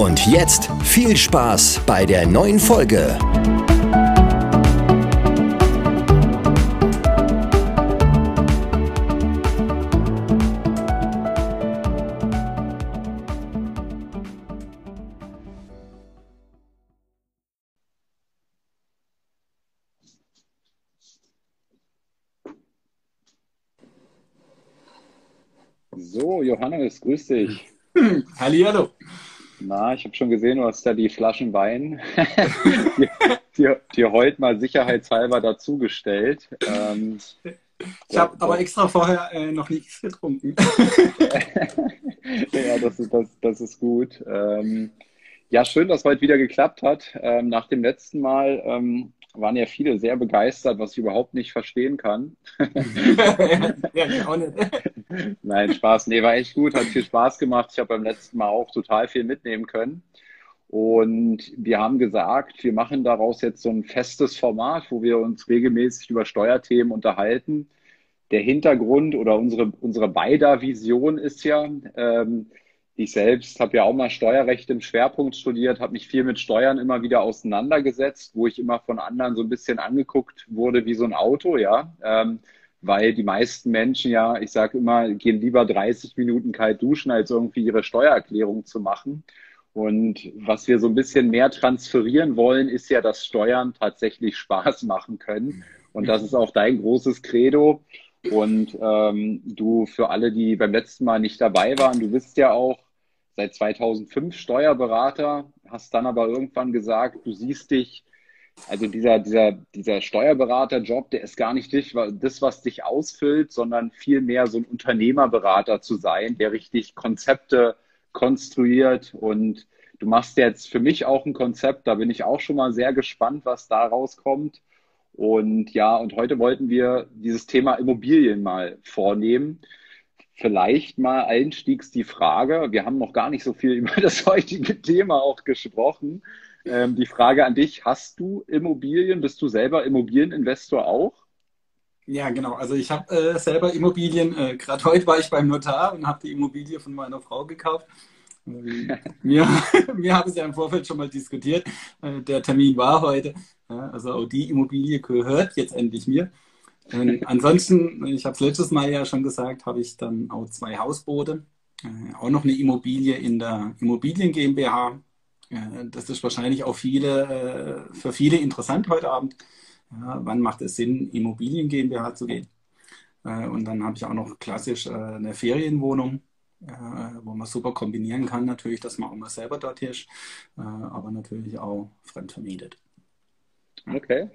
Und jetzt viel Spaß bei der neuen Folge. So, Johannes, grüß dich. Hallihallo. Na, ich habe schon gesehen, du hast da die Flaschen Wein dir, heute mal sicherheitshalber dazugestellt. Ähm, ich habe aber extra vorher äh, noch nichts getrunken. ja, das ist, das, das ist gut. Ähm, ja, schön, dass heute wieder geklappt hat. Ähm, nach dem letzten Mal ähm, waren ja viele sehr begeistert, was ich überhaupt nicht verstehen kann. ja, auch nicht. Nein, Spaß. Nee, war echt gut, hat viel Spaß gemacht. Ich habe beim letzten Mal auch total viel mitnehmen können. Und wir haben gesagt, wir machen daraus jetzt so ein festes Format, wo wir uns regelmäßig über Steuerthemen unterhalten. Der Hintergrund oder unsere, unsere beider Vision ist ja, ähm, ich selbst habe ja auch mal Steuerrecht im Schwerpunkt studiert, habe mich viel mit Steuern immer wieder auseinandergesetzt, wo ich immer von anderen so ein bisschen angeguckt wurde wie so ein Auto, ja. Ähm, weil die meisten Menschen ja, ich sage immer, gehen lieber 30 Minuten kalt duschen, als irgendwie ihre Steuererklärung zu machen. Und was wir so ein bisschen mehr transferieren wollen, ist ja, dass Steuern tatsächlich Spaß machen können. Und das ist auch dein großes Credo. Und ähm, du für alle, die beim letzten Mal nicht dabei waren, du bist ja auch seit 2005 Steuerberater, hast dann aber irgendwann gesagt, du siehst dich, also dieser, dieser, dieser Steuerberaterjob, der ist gar nicht dich, das, was dich ausfüllt, sondern vielmehr so ein Unternehmerberater zu sein, der richtig Konzepte konstruiert und du machst jetzt für mich auch ein Konzept, da bin ich auch schon mal sehr gespannt, was da rauskommt. Und ja, und heute wollten wir dieses Thema Immobilien mal vornehmen vielleicht mal einstiegs die Frage, wir haben noch gar nicht so viel über das heutige Thema auch gesprochen. Ähm, die Frage an dich, hast du Immobilien? Bist du selber Immobilieninvestor auch? Ja, genau. Also ich habe äh, selber Immobilien. Äh, Gerade heute war ich beim Notar und habe die Immobilie von meiner Frau gekauft. Wir, wir haben es ja im Vorfeld schon mal diskutiert. Äh, der Termin war heute. Also auch die Immobilie gehört jetzt endlich mir. Ähm, ansonsten, ich habe es letztes Mal ja schon gesagt, habe ich dann auch zwei Hausboote, äh, auch noch eine Immobilie in der Immobilien GmbH. Äh, das ist wahrscheinlich auch viele, für viele interessant heute Abend. Wann macht es Sinn, Immobilien GmbH zu gehen? Und dann habe ich auch noch klassisch eine Ferienwohnung, wo man super kombinieren kann, natürlich, dass man auch mal selber dort ist, aber natürlich auch fremd vermietet. Okay.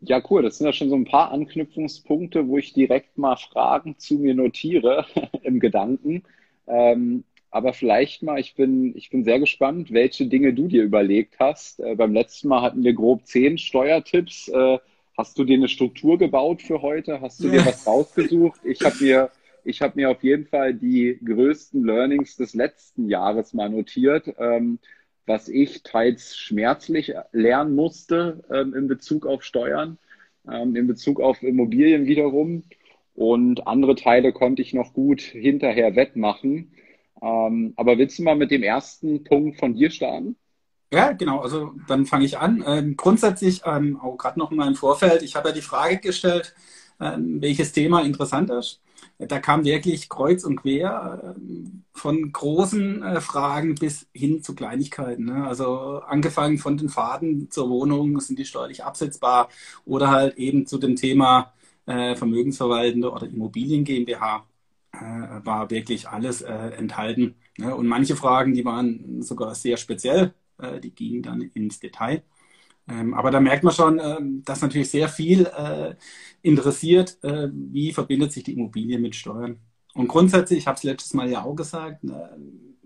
Ja, cool. Das sind ja schon so ein paar Anknüpfungspunkte, wo ich direkt mal Fragen zu mir notiere im Gedanken. Ähm, aber vielleicht mal, ich bin, ich bin sehr gespannt, welche Dinge du dir überlegt hast. Äh, beim letzten Mal hatten wir grob zehn Steuertipps. Äh, hast du dir eine Struktur gebaut für heute? Hast du dir was rausgesucht? Ich habe mir, ich habe mir auf jeden Fall die größten Learnings des letzten Jahres mal notiert. Ähm, was ich teils schmerzlich lernen musste ähm, in Bezug auf Steuern, ähm, in Bezug auf Immobilien wiederum. Und andere Teile konnte ich noch gut hinterher wettmachen. Ähm, aber willst du mal mit dem ersten Punkt von dir starten? Ja, genau. Also dann fange ich an. Ähm, grundsätzlich, ähm, auch gerade noch mal im Vorfeld, ich habe ja die Frage gestellt, welches Thema interessant ist da kam wirklich kreuz und quer äh, von großen äh, Fragen bis hin zu Kleinigkeiten. Ne? Also angefangen von den Faden zur Wohnung, sind die steuerlich absetzbar oder halt eben zu dem Thema äh, Vermögensverwaltende oder Immobilien GmbH war wirklich alles enthalten. Ne? Und manche Fragen, die waren sogar sehr speziell, die gingen dann ins Detail. Ähm, aber da merkt man schon, ähm, dass natürlich sehr viel äh, interessiert, äh, wie verbindet sich die Immobilie mit Steuern. Und grundsätzlich, ich habe es letztes Mal ja auch gesagt, äh,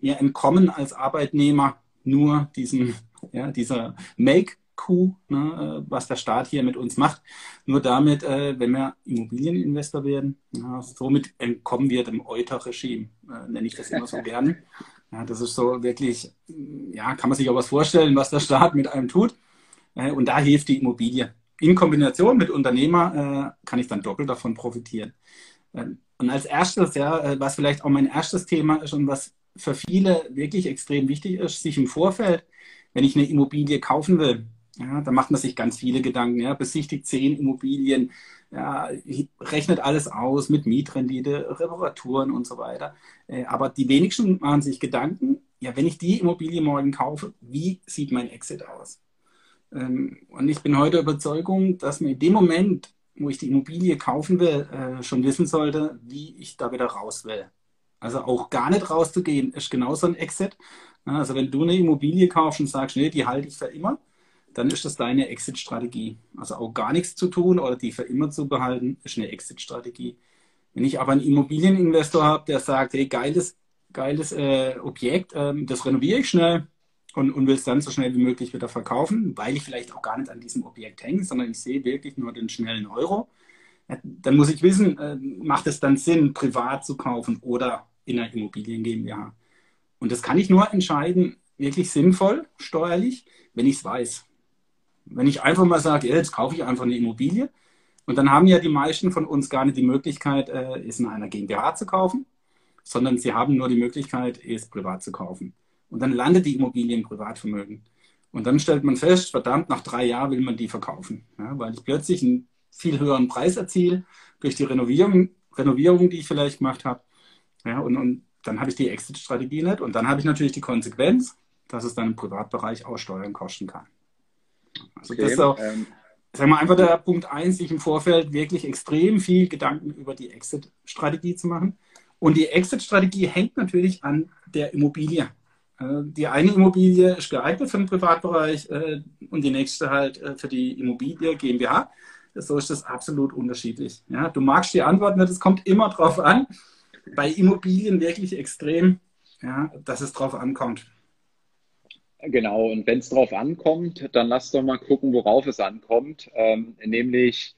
wir entkommen als Arbeitnehmer nur diesen, ja, dieser Make-Coup, ne, äh, was der Staat hier mit uns macht. Nur damit, äh, wenn wir Immobilieninvestor werden, ja, somit entkommen wir dem Euter-Regime, äh, nenne ich das immer so gerne. Ja, das ist so wirklich, ja, kann man sich auch was vorstellen, was der Staat mit einem tut. Äh, und da hilft die Immobilie. In Kombination mit Unternehmer äh, kann ich dann doppelt davon profitieren. Ähm, und als erstes, ja, äh, was vielleicht auch mein erstes Thema ist und was für viele wirklich extrem wichtig ist, sich im Vorfeld, wenn ich eine Immobilie kaufen will, ja, da macht man sich ganz viele Gedanken, ja, besichtigt zehn Immobilien, ja, rechnet alles aus mit Mietrendite, Reparaturen und so weiter. Äh, aber die wenigsten machen sich Gedanken, ja, wenn ich die Immobilie morgen kaufe, wie sieht mein Exit aus? Ähm, und ich bin heute Überzeugung, dass man in dem Moment, wo ich die Immobilie kaufen will, äh, schon wissen sollte, wie ich da wieder raus will. Also auch gar nicht rauszugehen, ist genauso ein Exit. Also wenn du eine Immobilie kaufst und sagst, nee, die halte ich für immer, dann ist das deine Exit-Strategie. Also auch gar nichts zu tun oder die für immer zu behalten, ist eine Exit-Strategie. Wenn ich aber einen Immobilieninvestor habe, der sagt, hey, geiles, geiles äh, Objekt, ähm, das renoviere ich schnell, und, und will es dann so schnell wie möglich wieder verkaufen, weil ich vielleicht auch gar nicht an diesem Objekt hänge, sondern ich sehe wirklich nur den schnellen Euro. Dann muss ich wissen, äh, macht es dann Sinn, privat zu kaufen oder in einer Immobilien GmbH? Und das kann ich nur entscheiden, wirklich sinnvoll, steuerlich, wenn ich es weiß. Wenn ich einfach mal sage, jetzt kaufe ich einfach eine Immobilie, und dann haben ja die meisten von uns gar nicht die Möglichkeit, äh, es in einer GmbH zu kaufen, sondern sie haben nur die Möglichkeit, es privat zu kaufen. Und dann landet die Immobilie im Privatvermögen. Und dann stellt man fest, verdammt, nach drei Jahren will man die verkaufen, ja, weil ich plötzlich einen viel höheren Preis erziele durch die Renovierung, Renovierung die ich vielleicht gemacht habe. Ja, und, und dann habe ich die Exit-Strategie nicht. Und dann habe ich natürlich die Konsequenz, dass es dann im Privatbereich auch Steuern kosten kann. Also okay, das ist auch, ähm, sagen wir einfach der Punkt eins, sich im Vorfeld wirklich extrem viel Gedanken über die Exit-Strategie zu machen. Und die Exit-Strategie hängt natürlich an der Immobilie. Äh, die eine Immobilie ist geeignet für den Privatbereich äh, und die nächste halt äh, für die Immobilie GmbH. So ist das absolut unterschiedlich. Ja, du magst die Antwort nicht, es kommt immer drauf an. Bei Immobilien wirklich extrem, ja, dass es drauf ankommt. Genau, und wenn es drauf ankommt, dann lass doch mal gucken, worauf es ankommt. Ähm, nämlich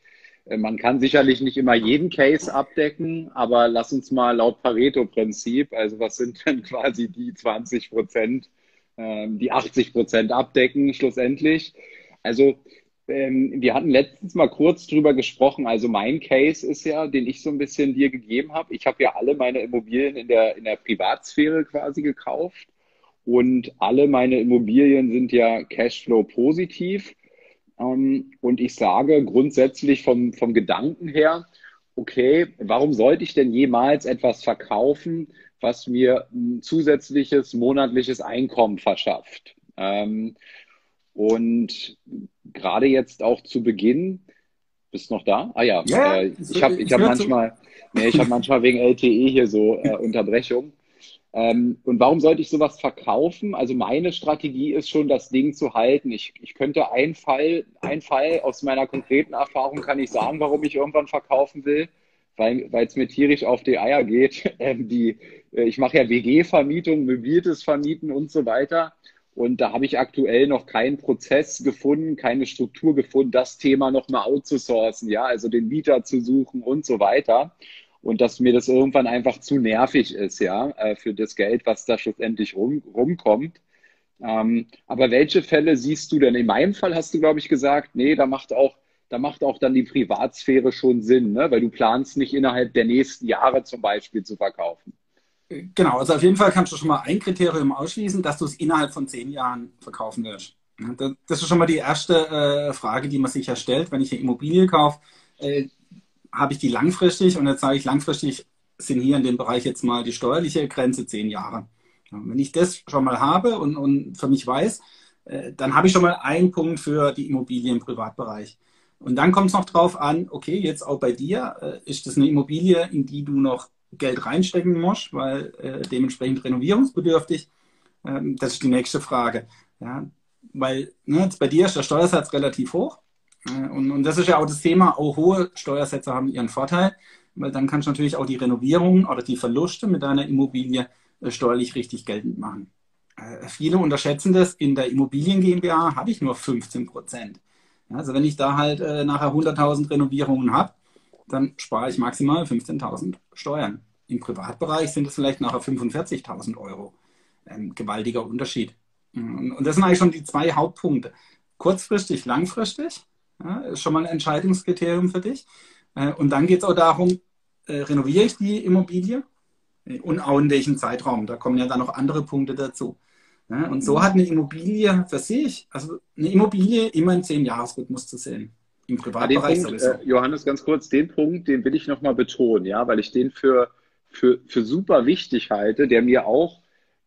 man kann sicherlich nicht immer jeden Case abdecken, aber lass uns mal laut Pareto-Prinzip, also was sind denn quasi die 20 Prozent, ähm, die 80 Prozent abdecken schlussendlich. Also ähm, wir hatten letztens mal kurz drüber gesprochen. Also mein Case ist ja, den ich so ein bisschen dir gegeben habe. Ich habe ja alle meine Immobilien in der, in der Privatsphäre quasi gekauft und alle meine Immobilien sind ja Cashflow positiv. Ähm, und ich sage grundsätzlich vom, vom Gedanken her, okay, warum sollte ich denn jemals etwas verkaufen, was mir ein zusätzliches monatliches Einkommen verschafft? Ähm, und gerade jetzt auch zu Beginn, bist du noch da? Ah ja, ja äh, ich habe ich hab manchmal, nee, ich habe manchmal wegen LTE hier so äh, Unterbrechung. Ähm, und warum sollte ich sowas verkaufen? Also meine Strategie ist schon, das Ding zu halten. Ich, ich könnte ein Fall, ein Fall aus meiner konkreten Erfahrung kann ich sagen, warum ich irgendwann verkaufen will, weil es mir tierisch auf die Eier geht. Ähm, die, äh, ich mache ja WG-Vermietung, möbliertes Vermieten und so weiter. Und da habe ich aktuell noch keinen Prozess gefunden, keine Struktur gefunden, das Thema nochmal outzusourcen, ja, also den Mieter zu suchen und so weiter und dass mir das irgendwann einfach zu nervig ist, ja, äh, für das Geld, was da schlussendlich rum, rumkommt. Ähm, aber welche Fälle siehst du denn? In meinem Fall hast du, glaube ich, gesagt, nee, da macht auch, da macht auch dann die Privatsphäre schon Sinn, ne? weil du planst nicht innerhalb der nächsten Jahre zum Beispiel zu verkaufen. Genau, also auf jeden Fall kannst du schon mal ein Kriterium ausschließen, dass du es innerhalb von zehn Jahren verkaufen wirst. Das ist schon mal die erste äh, Frage, die man sich ja stellt, wenn ich eine Immobilie kaufe. Habe ich die langfristig und jetzt sage ich langfristig sind hier in dem Bereich jetzt mal die steuerliche Grenze zehn Jahre. Ja, wenn ich das schon mal habe und, und für mich weiß, äh, dann habe ich schon mal einen Punkt für die Immobilie im Privatbereich. Und dann kommt es noch drauf an, okay, jetzt auch bei dir, äh, ist das eine Immobilie, in die du noch Geld reinstecken musst, weil äh, dementsprechend renovierungsbedürftig? Ähm, das ist die nächste Frage. Ja, weil ne, bei dir ist der Steuersatz relativ hoch. Äh, und, und das ist ja auch das Thema, auch hohe Steuersätze haben ihren Vorteil, weil dann kannst du natürlich auch die Renovierung oder die Verluste mit deiner Immobilie äh, steuerlich richtig geltend machen. Äh, viele unterschätzen das. In der Immobilien GmbH habe ich nur 15 Prozent. Also wenn ich da halt nachher 100.000 Renovierungen habe, dann spare ich maximal 15.000 Steuern. Im Privatbereich sind es vielleicht nachher 45.000 Euro. Ein gewaltiger Unterschied. Und das sind eigentlich schon die zwei Hauptpunkte. Kurzfristig, langfristig ja, ist schon mal ein Entscheidungskriterium für dich. Äh, und dann geht es auch darum, äh, renoviere ich die Immobilie und auch in welchem Zeitraum. Da kommen ja dann noch andere Punkte dazu. Und so hat eine Immobilie für sich, also eine Immobilie immer in zehn Jahresrhythmus zu sehen. Im Privatbereich Punkt, sowieso. Äh, Johannes, ganz kurz, den Punkt, den will ich nochmal betonen, ja, weil ich den für, für, für super wichtig halte, der mir auch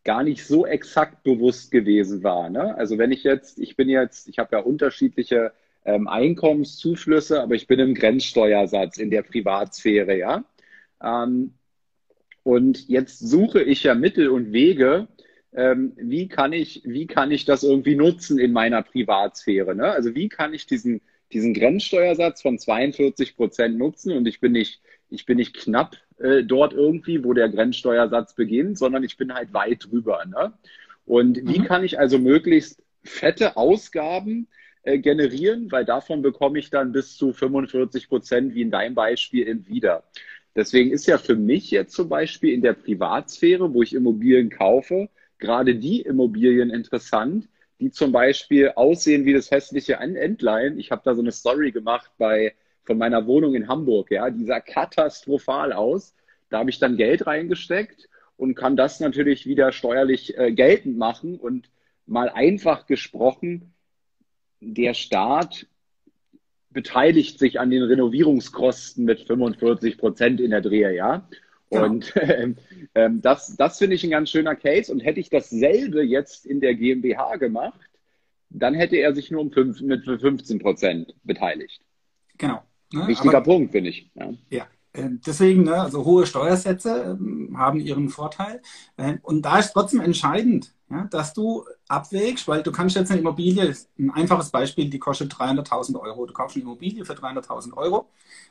gar nicht so exakt bewusst gewesen war. Ne? Also wenn ich jetzt, ich bin jetzt, ich habe ja unterschiedliche ähm, Einkommenszuflüsse, aber ich bin im Grenzsteuersatz in der Privatsphäre, ja. Ähm, und jetzt suche ich ja Mittel und Wege, ähm, wie kann ich, wie kann ich das irgendwie nutzen in meiner Privatsphäre? Ne? Also wie kann ich diesen, diesen Grenzsteuersatz von 42 Prozent nutzen und ich bin nicht, ich bin nicht knapp äh, dort irgendwie, wo der Grenzsteuersatz beginnt, sondern ich bin halt weit drüber. Ne? Und wie mhm. kann ich also möglichst fette Ausgaben äh, generieren, weil davon bekomme ich dann bis zu 45 Prozent, wie in deinem Beispiel, eben wieder. Deswegen ist ja für mich jetzt zum Beispiel in der Privatsphäre, wo ich Immobilien kaufe, gerade die Immobilien interessant, die zum Beispiel aussehen wie das hässliche Entlein. Ich habe da so eine Story gemacht bei von meiner Wohnung in Hamburg, ja, die sah katastrophal aus. Da habe ich dann Geld reingesteckt und kann das natürlich wieder steuerlich äh, geltend machen und mal einfach gesprochen, der Staat beteiligt sich an den Renovierungskosten mit 45 Prozent in der Drehe, ja. Genau. Und äh, äh, das, das finde ich ein ganz schöner Case. Und hätte ich dasselbe jetzt in der GmbH gemacht, dann hätte er sich nur um fünf, mit 15 Prozent beteiligt. Genau. Ne? Wichtiger Aber, Punkt, finde ich. Ja. ja. Ähm, deswegen, ne, also hohe Steuersätze ähm, haben ihren Vorteil. Ähm, und da ist trotzdem entscheidend, ja, dass du abwägst, weil du kannst jetzt eine Immobilie, ein einfaches Beispiel, die kostet 300.000 Euro. Du kaufst eine Immobilie für 300.000 Euro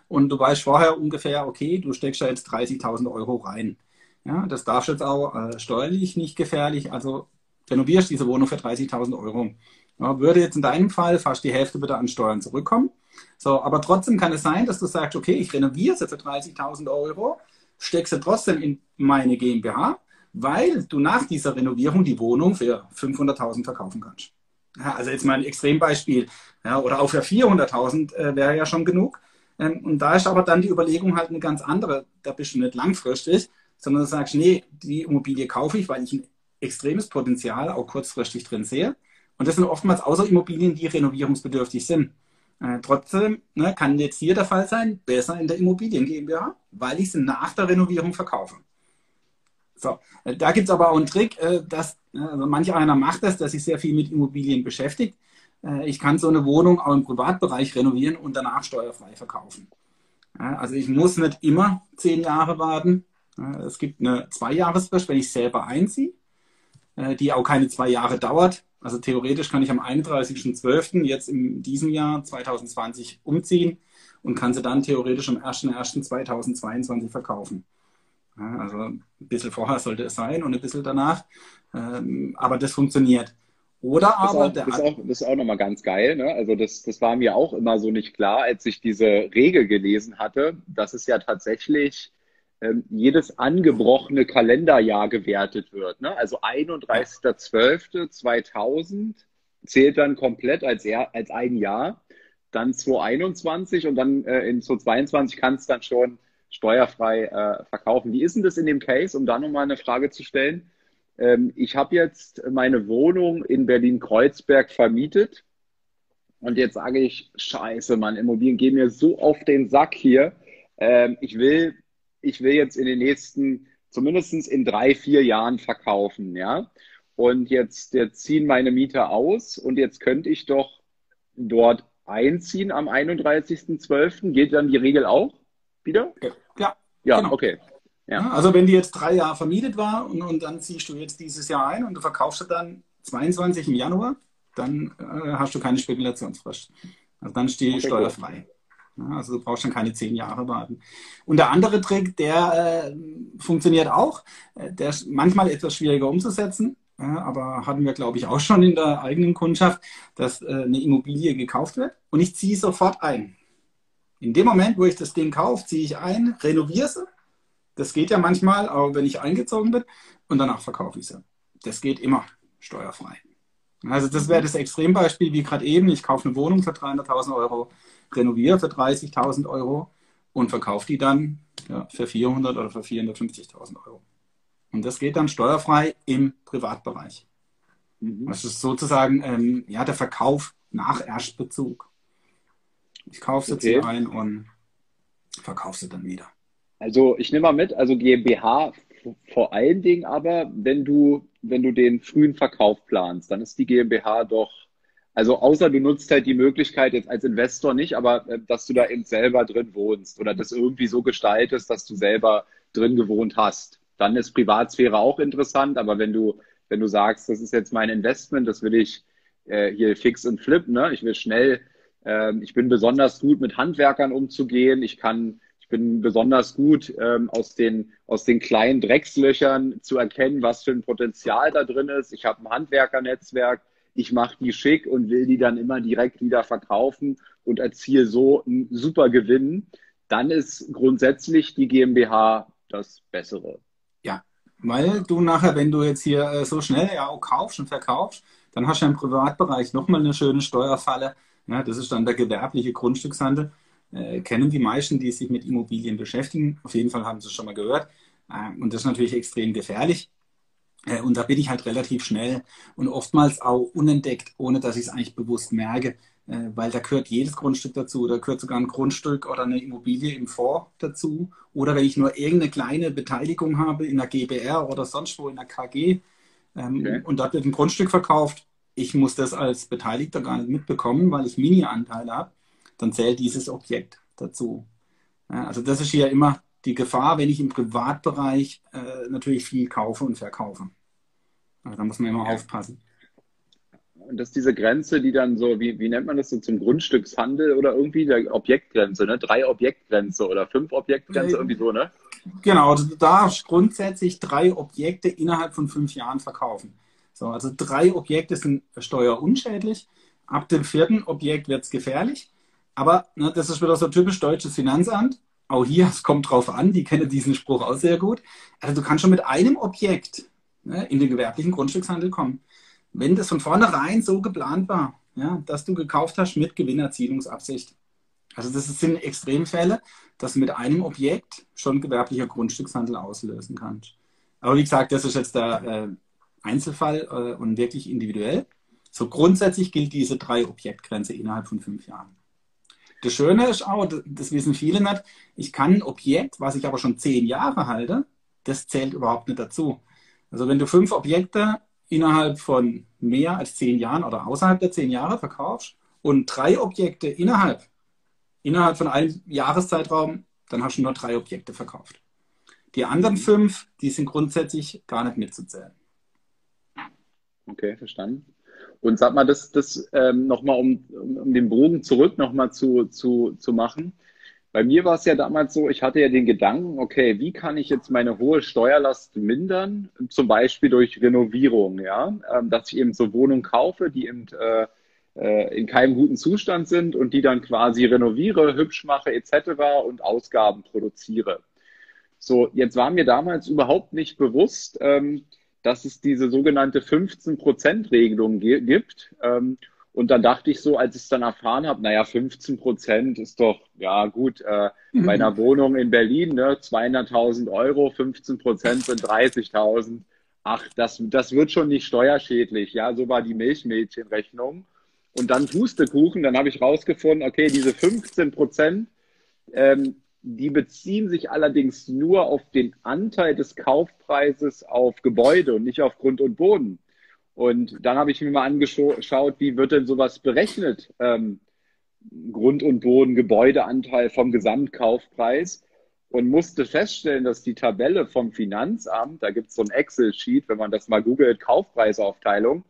und du weißt vorher ungefähr, okay, du steckst da jetzt 30.000 Euro rein. Ja, das darfst jetzt auch äh, steuerlich nicht gefährlich, also renovierst diese Wohnung für 30.000 Euro. Ja, würde jetzt in deinem Fall fast die Hälfte wieder an Steuern zurückkommen. So, aber trotzdem kann es sein, dass du sagst, okay, ich renoviere sie für 30.000 Euro, stecke sie trotzdem in meine GmbH, weil du nach dieser Renovierung die Wohnung für 500.000 verkaufen kannst. Ja, also jetzt mal ein Extrembeispiel. Ja, oder auch für 400.000 äh, wäre ja schon genug. Ähm, und da ist aber dann die Überlegung halt eine ganz andere. Da bist du nicht langfristig, sondern du sagst, nee, die Immobilie kaufe ich, weil ich ein extremes Potenzial auch kurzfristig drin sehe. Und das sind oftmals außer Immobilien, die renovierungsbedürftig sind. Äh, trotzdem ne, kann jetzt hier der Fall sein, besser in der Immobilien GmbH, weil ich sie nach der Renovierung verkaufe. So, äh, da gibt es aber auch einen Trick, äh, dass also manch einer macht das, dass sich sehr viel mit Immobilien beschäftigt. Äh, ich kann so eine Wohnung auch im Privatbereich renovieren und danach steuerfrei verkaufen. Also ich muss nicht immer zehn Jahre warten. Es gibt eine Zweijahresfrist, wenn ich selber einziehe, die auch keine zwei Jahre dauert. Also theoretisch kann ich am 31.12. jetzt in diesem Jahr 2020 umziehen und kann sie dann theoretisch am 1.1.2022 verkaufen. Also ein bisschen vorher sollte es sein und ein bisschen danach. Ähm, aber das funktioniert. Oder aber das ist auch, das ist auch, das ist auch nochmal ganz geil. Ne? Also das, das war mir auch immer so nicht klar, als ich diese Regel gelesen hatte, dass es ja tatsächlich ähm, jedes angebrochene Kalenderjahr gewertet wird. Ne? Also 31.12.2000 zählt dann komplett als, als ein Jahr, dann 2021 und dann äh, in 2022 kann es dann schon steuerfrei äh, verkaufen. Wie ist denn das in dem Case, um da nochmal eine Frage zu stellen? Ähm, ich habe jetzt meine Wohnung in Berlin-Kreuzberg vermietet und jetzt sage ich, scheiße, Mann, Immobilien gehen mir so auf den Sack hier. Ähm, ich will ich will jetzt in den nächsten, zumindest in drei, vier Jahren verkaufen, ja. Und jetzt, jetzt ziehen meine Mieter aus und jetzt könnte ich doch dort einziehen am 31.12. Geht dann die Regel auch wieder? Ja. Ja, genau. okay. Ja. Also wenn die jetzt drei Jahre vermietet war und, und dann ziehst du jetzt dieses Jahr ein und du verkaufst dann 22 im Januar, dann äh, hast du keine Spekulationsfrist. Also dann stehe ich okay, steuerfrei. Gut. Also du brauchst dann keine zehn Jahre warten. Und der andere Trick, der äh, funktioniert auch, äh, der ist manchmal etwas schwieriger umzusetzen. ja, aber hatten wir, glaube ich, auch schon in der eigenen Kundschaft, dass äh, eine Immobilie gekauft wird und ich ziehe sofort ein. In dem Moment, wo ich das Ding kaufe, ziehe ich ein, renoviere sie. Das geht ja manchmal, auch wenn ich eingezogen bin, und danach verkaufe ich sie. Das geht immer steuerfrei. Also das wäre das Extrembeispiel wie gerade eben. Ich kaufe eine Wohnung für 300.000 Euro, renoviere für 30.000 Euro und verkaufe die dann ja, für 400 oder für 450.000 Euro. Und das geht dann steuerfrei im Privatbereich. Mhm. Das ist sozusagen ähm, ja, der Verkauf nach Erstbezug. Ich kaufe sie okay. ein und verkaufe sie dann wieder. Also ich nehme mal mit, also GmbH vor allen Dingen aber, wenn du, wenn du den frühen Verkauf planst, dann ist die GmbH doch, also außer du nutzt halt die Möglichkeit jetzt als Investor nicht, aber äh, dass du da eben selber drin wohnst oder das irgendwie so gestaltest, dass du selber drin gewohnt hast. Dann ist Privatsphäre auch interessant, aber wenn du, wenn du sagst, das ist jetzt mein Investment, das will ich äh, hier fix und flip, ne? Ich will schnell, äh, ich bin besonders gut mit Handwerkern umzugehen, ich kann bin besonders gut ähm, aus, den, aus den kleinen Dreckslöchern zu erkennen, was für ein Potenzial da drin ist. Ich habe ein Handwerkernetzwerk, ich mache die schick und will die dann immer direkt wieder verkaufen und erziele so einen super Gewinn. Dann ist grundsätzlich die GmbH das Bessere. Ja, weil du nachher, wenn du jetzt hier äh, so schnell ja auch kaufst und verkaufst, dann hast du im Privatbereich nochmal eine schöne Steuerfalle. Ja, das ist dann der gewerbliche Grundstückshandel äh, kennen die meisten, die sich mit Immobilien beschäftigen. Auf jeden Fall haben sie es schon mal gehört. Äh, und das ist natürlich extrem gefährlich. Äh, und da bin ich halt relativ schnell und oftmals auch unentdeckt, ohne dass ich es eigentlich bewusst merke, äh, weil da gehört jedes Grundstück dazu. Da gehört sogar ein Grundstück oder eine Immobilie im Fonds dazu. Oder wenn ich nur irgendeine kleine Beteiligung habe in der GBR oder sonst wo in der KG ähm, okay. und dort wird ein Grundstück verkauft, ich muss das als Beteiligter gar nicht mitbekommen, weil ich Mini-Anteile habe dann zählt dieses Objekt dazu. Ja, also das ist hier immer die Gefahr, wenn ich im Privatbereich äh, natürlich viel kaufe und verkaufe. Also da muss man immer ja. aufpassen. Und das ist diese Grenze, die dann so, wie, wie nennt man das so zum Grundstückshandel oder irgendwie der Objektgrenze, ne? Drei Objektgrenze oder fünf Objektgrenze, irgendwie so, ne? Genau, du darfst grundsätzlich drei Objekte innerhalb von fünf Jahren verkaufen. So, also drei Objekte sind steuerunschädlich. Ab dem vierten Objekt wird es gefährlich. Aber ne, das ist wieder so typisch deutsches Finanzamt. Auch hier, es kommt drauf an, die kennen diesen Spruch auch sehr gut. Also du kannst schon mit einem Objekt ne, in den gewerblichen Grundstückshandel kommen. Wenn das von vornherein so geplant war, ja, dass du gekauft hast mit Gewinnerzielungsabsicht. Also das sind Extremfälle, dass du mit einem Objekt schon gewerblicher Grundstückshandel auslösen kannst. Aber wie gesagt, das ist jetzt der äh, Einzelfall äh, und wirklich individuell. So grundsätzlich gilt diese drei Objektgrenze innerhalb von fünf Jahren. Das Schöne ist auch, das wissen viele nicht, ich kann ein Objekt, was ich aber schon zehn Jahre halte, das zählt überhaupt nicht dazu. Also wenn du fünf Objekte innerhalb von mehr als zehn Jahren oder außerhalb der zehn Jahre verkaufst und drei Objekte innerhalb, innerhalb von einem Jahreszeitraum, dann hast du nur drei Objekte verkauft. Die anderen fünf, die sind grundsätzlich gar nicht mitzuzählen. Okay, verstanden. Und sag mal, das, das ähm, nochmal, um, um den Bogen zurück nochmal zu, zu, zu machen. Bei mir war es ja damals so, ich hatte ja den Gedanken, okay, wie kann ich jetzt meine hohe Steuerlast mindern? Zum Beispiel durch Renovierung, ja, ähm, dass ich eben so Wohnungen kaufe, die eben äh, äh, in keinem guten Zustand sind und die dann quasi renoviere, hübsch mache etc. und Ausgaben produziere. So, jetzt war mir damals überhaupt nicht bewusst, ähm, dass es diese sogenannte 15-Prozent-Regelung gibt. Ähm, und dann dachte ich so, als ich es dann erfahren habe, naja, 15 Prozent ist doch, ja gut, äh, mhm. bei einer Wohnung in Berlin, ne, 200.000 Euro, 15 Prozent sind 30.000. Ach, das, das wird schon nicht steuerschädlich. Ja, so war die Milchmädchenrechnung. Und dann Pustekuchen, dann habe ich rausgefunden, okay, diese 15 Prozent, ähm, die beziehen sich allerdings nur auf den Anteil des Kaufpreises auf Gebäude und nicht auf Grund und Boden. Und dann habe ich mir mal angeschaut, wie wird denn sowas berechnet? Ähm, Grund und Boden, Gebäudeanteil vom Gesamtkaufpreis und musste feststellen, dass die Tabelle vom Finanzamt, da gibt es so ein Excel-Sheet, wenn man das mal googelt, Kaufpreisaufteilung,